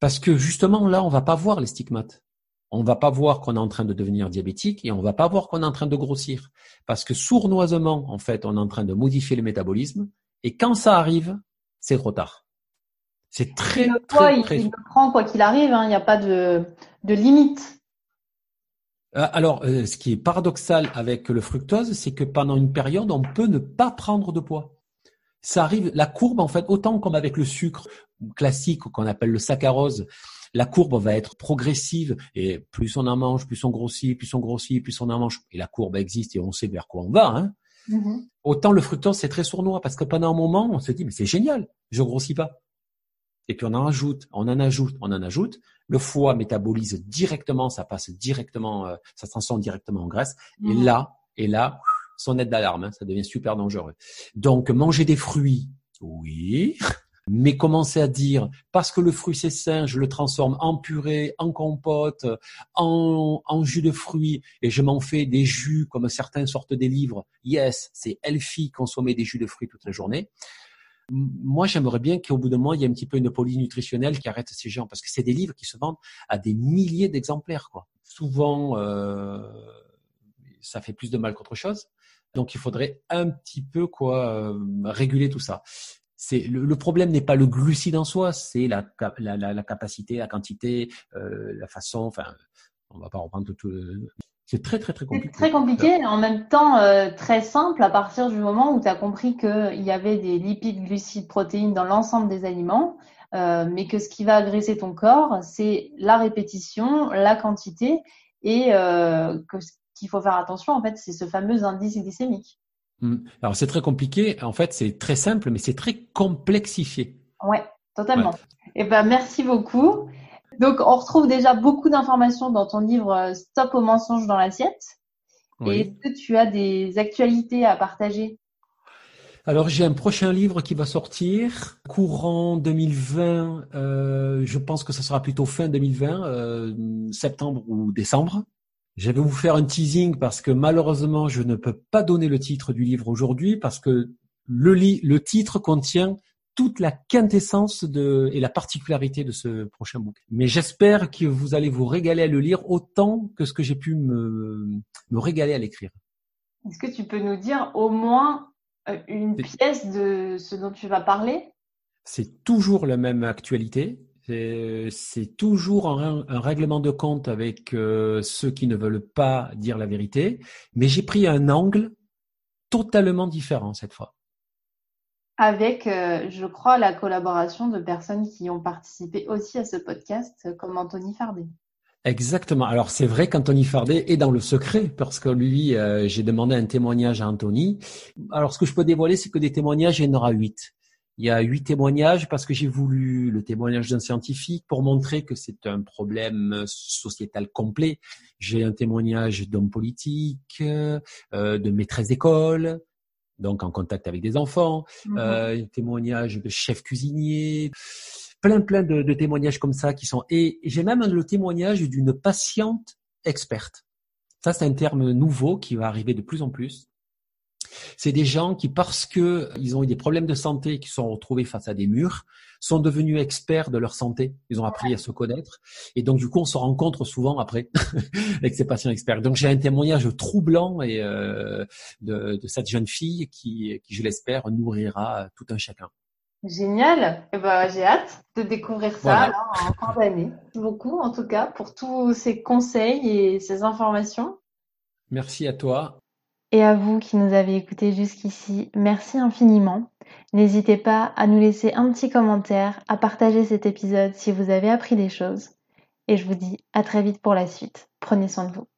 parce que justement là on va pas voir les stigmates. On va pas voir qu'on est en train de devenir diabétique et on va pas voir qu'on est en train de grossir parce que sournoisement en fait on est en train de modifier le métabolisme et quand ça arrive, c'est trop tard. C'est très, le très, très, il, le prend quoi qu'il arrive. Hein. Il n'y a pas de, de limite. Euh, alors, euh, ce qui est paradoxal avec le fructose, c'est que pendant une période, on peut ne pas prendre de poids. Ça arrive, la courbe, en fait, autant comme avec le sucre classique qu'on appelle le saccharose, la courbe va être progressive et plus on en mange, plus on grossit, plus on grossit, plus on en mange. Et la courbe existe et on sait vers quoi on va. Hein. Mm-hmm. Autant le fructose, c'est très sournois parce que pendant un moment, on se dit, mais c'est génial, je grossis pas. Et puis on en ajoute, on en ajoute, on en ajoute. Le foie métabolise directement, ça passe directement, euh, ça se transforme directement en graisse. Et mm-hmm. là, et là, sonnette d'alarme, hein, ça devient super dangereux. Donc manger des fruits, oui. Mais commencer à dire parce que le fruit c'est sain, je le transforme en purée, en compote, en, en jus de fruits et je m'en fais des jus comme certains sortent des livres. Yes, c'est healthy consommer des jus de fruits toute la journée. Moi, j'aimerais bien qu'au bout d'un mois, il y ait un petit peu une police nutritionnelle qui arrête ces gens parce que c'est des livres qui se vendent à des milliers d'exemplaires. Quoi. Souvent, euh, ça fait plus de mal qu'autre chose. Donc, il faudrait un petit peu quoi euh, réguler tout ça c'est le, problème n'est pas le glucide en soi, c'est la, la, la, capacité, la quantité, euh, la façon. Enfin, on va pas reprendre tout. C'est très très très compliqué. Très compliqué, en même temps euh, très simple à partir du moment où tu as compris qu'il y avait des lipides, glucides, protéines dans l'ensemble des aliments, euh, mais que ce qui va agresser ton corps, c'est la répétition, la quantité, et que ce qu'il faut faire attention en fait, c'est ce fameux indice glycémique. Hmm. Alors c'est très compliqué. En fait, c'est très simple, mais c'est très complexifié. Ouais, totalement. Eh ben merci beaucoup. Donc on retrouve déjà beaucoup d'informations dans ton livre euh, Stop aux mensonges dans l'assiette. Est-ce que tu as des actualités à partager? Alors j'ai un prochain livre qui va sortir courant 2020. Euh, je pense que ça sera plutôt fin 2020, euh, septembre ou décembre. Je vais vous faire un teasing parce que malheureusement je ne peux pas donner le titre du livre aujourd'hui parce que le, le titre contient toute la quintessence de, et la particularité de ce prochain bouquin. Mais j'espère que vous allez vous régaler à le lire autant que ce que j'ai pu me, me régaler à l'écrire. Est-ce que tu peux nous dire au moins euh, une pièce de ce dont tu vas parler? C'est toujours la même actualité. C'est toujours un, règlement de compte avec euh, ceux qui ne veulent pas dire la vérité, mais j'ai pris un angle totalement différent cette fois. Avec, euh, je crois, la collaboration de personnes qui ont participé aussi à ce podcast, comme Anthony Fardet. Exactement. Alors c'est vrai qu'Anthony Fardet est dans le secret parce que lui, euh, j'ai demandé un témoignage à Anthony. Alors ce que je peux dévoiler, c'est que des témoignages, il y en aura huit. Il y a huit témoignages parce que j'ai voulu le témoignage d'un scientifique pour montrer que c'est un problème sociétal complet. J'ai un témoignage d'hommes politiques, euh, de maîtresses d'école, donc en contact avec des enfants, mmh euh, un témoignage de chefs cuisiniers plein plein de, témoignages comme ça qui sont et j'ai même le témoignage d'une patiente experte. Ça c'est un terme nouveau qui va arriver de plus en plus. C'est des gens qui, parce que ils ont eu des problèmes de santé, qui sont retrouvés face à des murs, sont devenus experts de leur santé. Ils ont appris à se connaître. Et donc, du coup, on se rencontre souvent après avec ces patients experts. Donc, j'ai un témoignage troublant et euh, de, de, cette jeune fille qui, qui je l'espère, nourrira tout un chacun. Génial. Eh ben, j'ai hâte de découvrir ça en fin d'année. Merci beaucoup, en tout cas, pour tous ces conseils et ces informations. Merci à toi. Et à vous qui nous avez écoutés jusqu'ici, merci infiniment. N'hésitez pas à nous laisser un petit commentaire, à partager cet épisode si vous avez appris des choses. Et je vous dis à très vite pour la suite. Prenez soin de vous.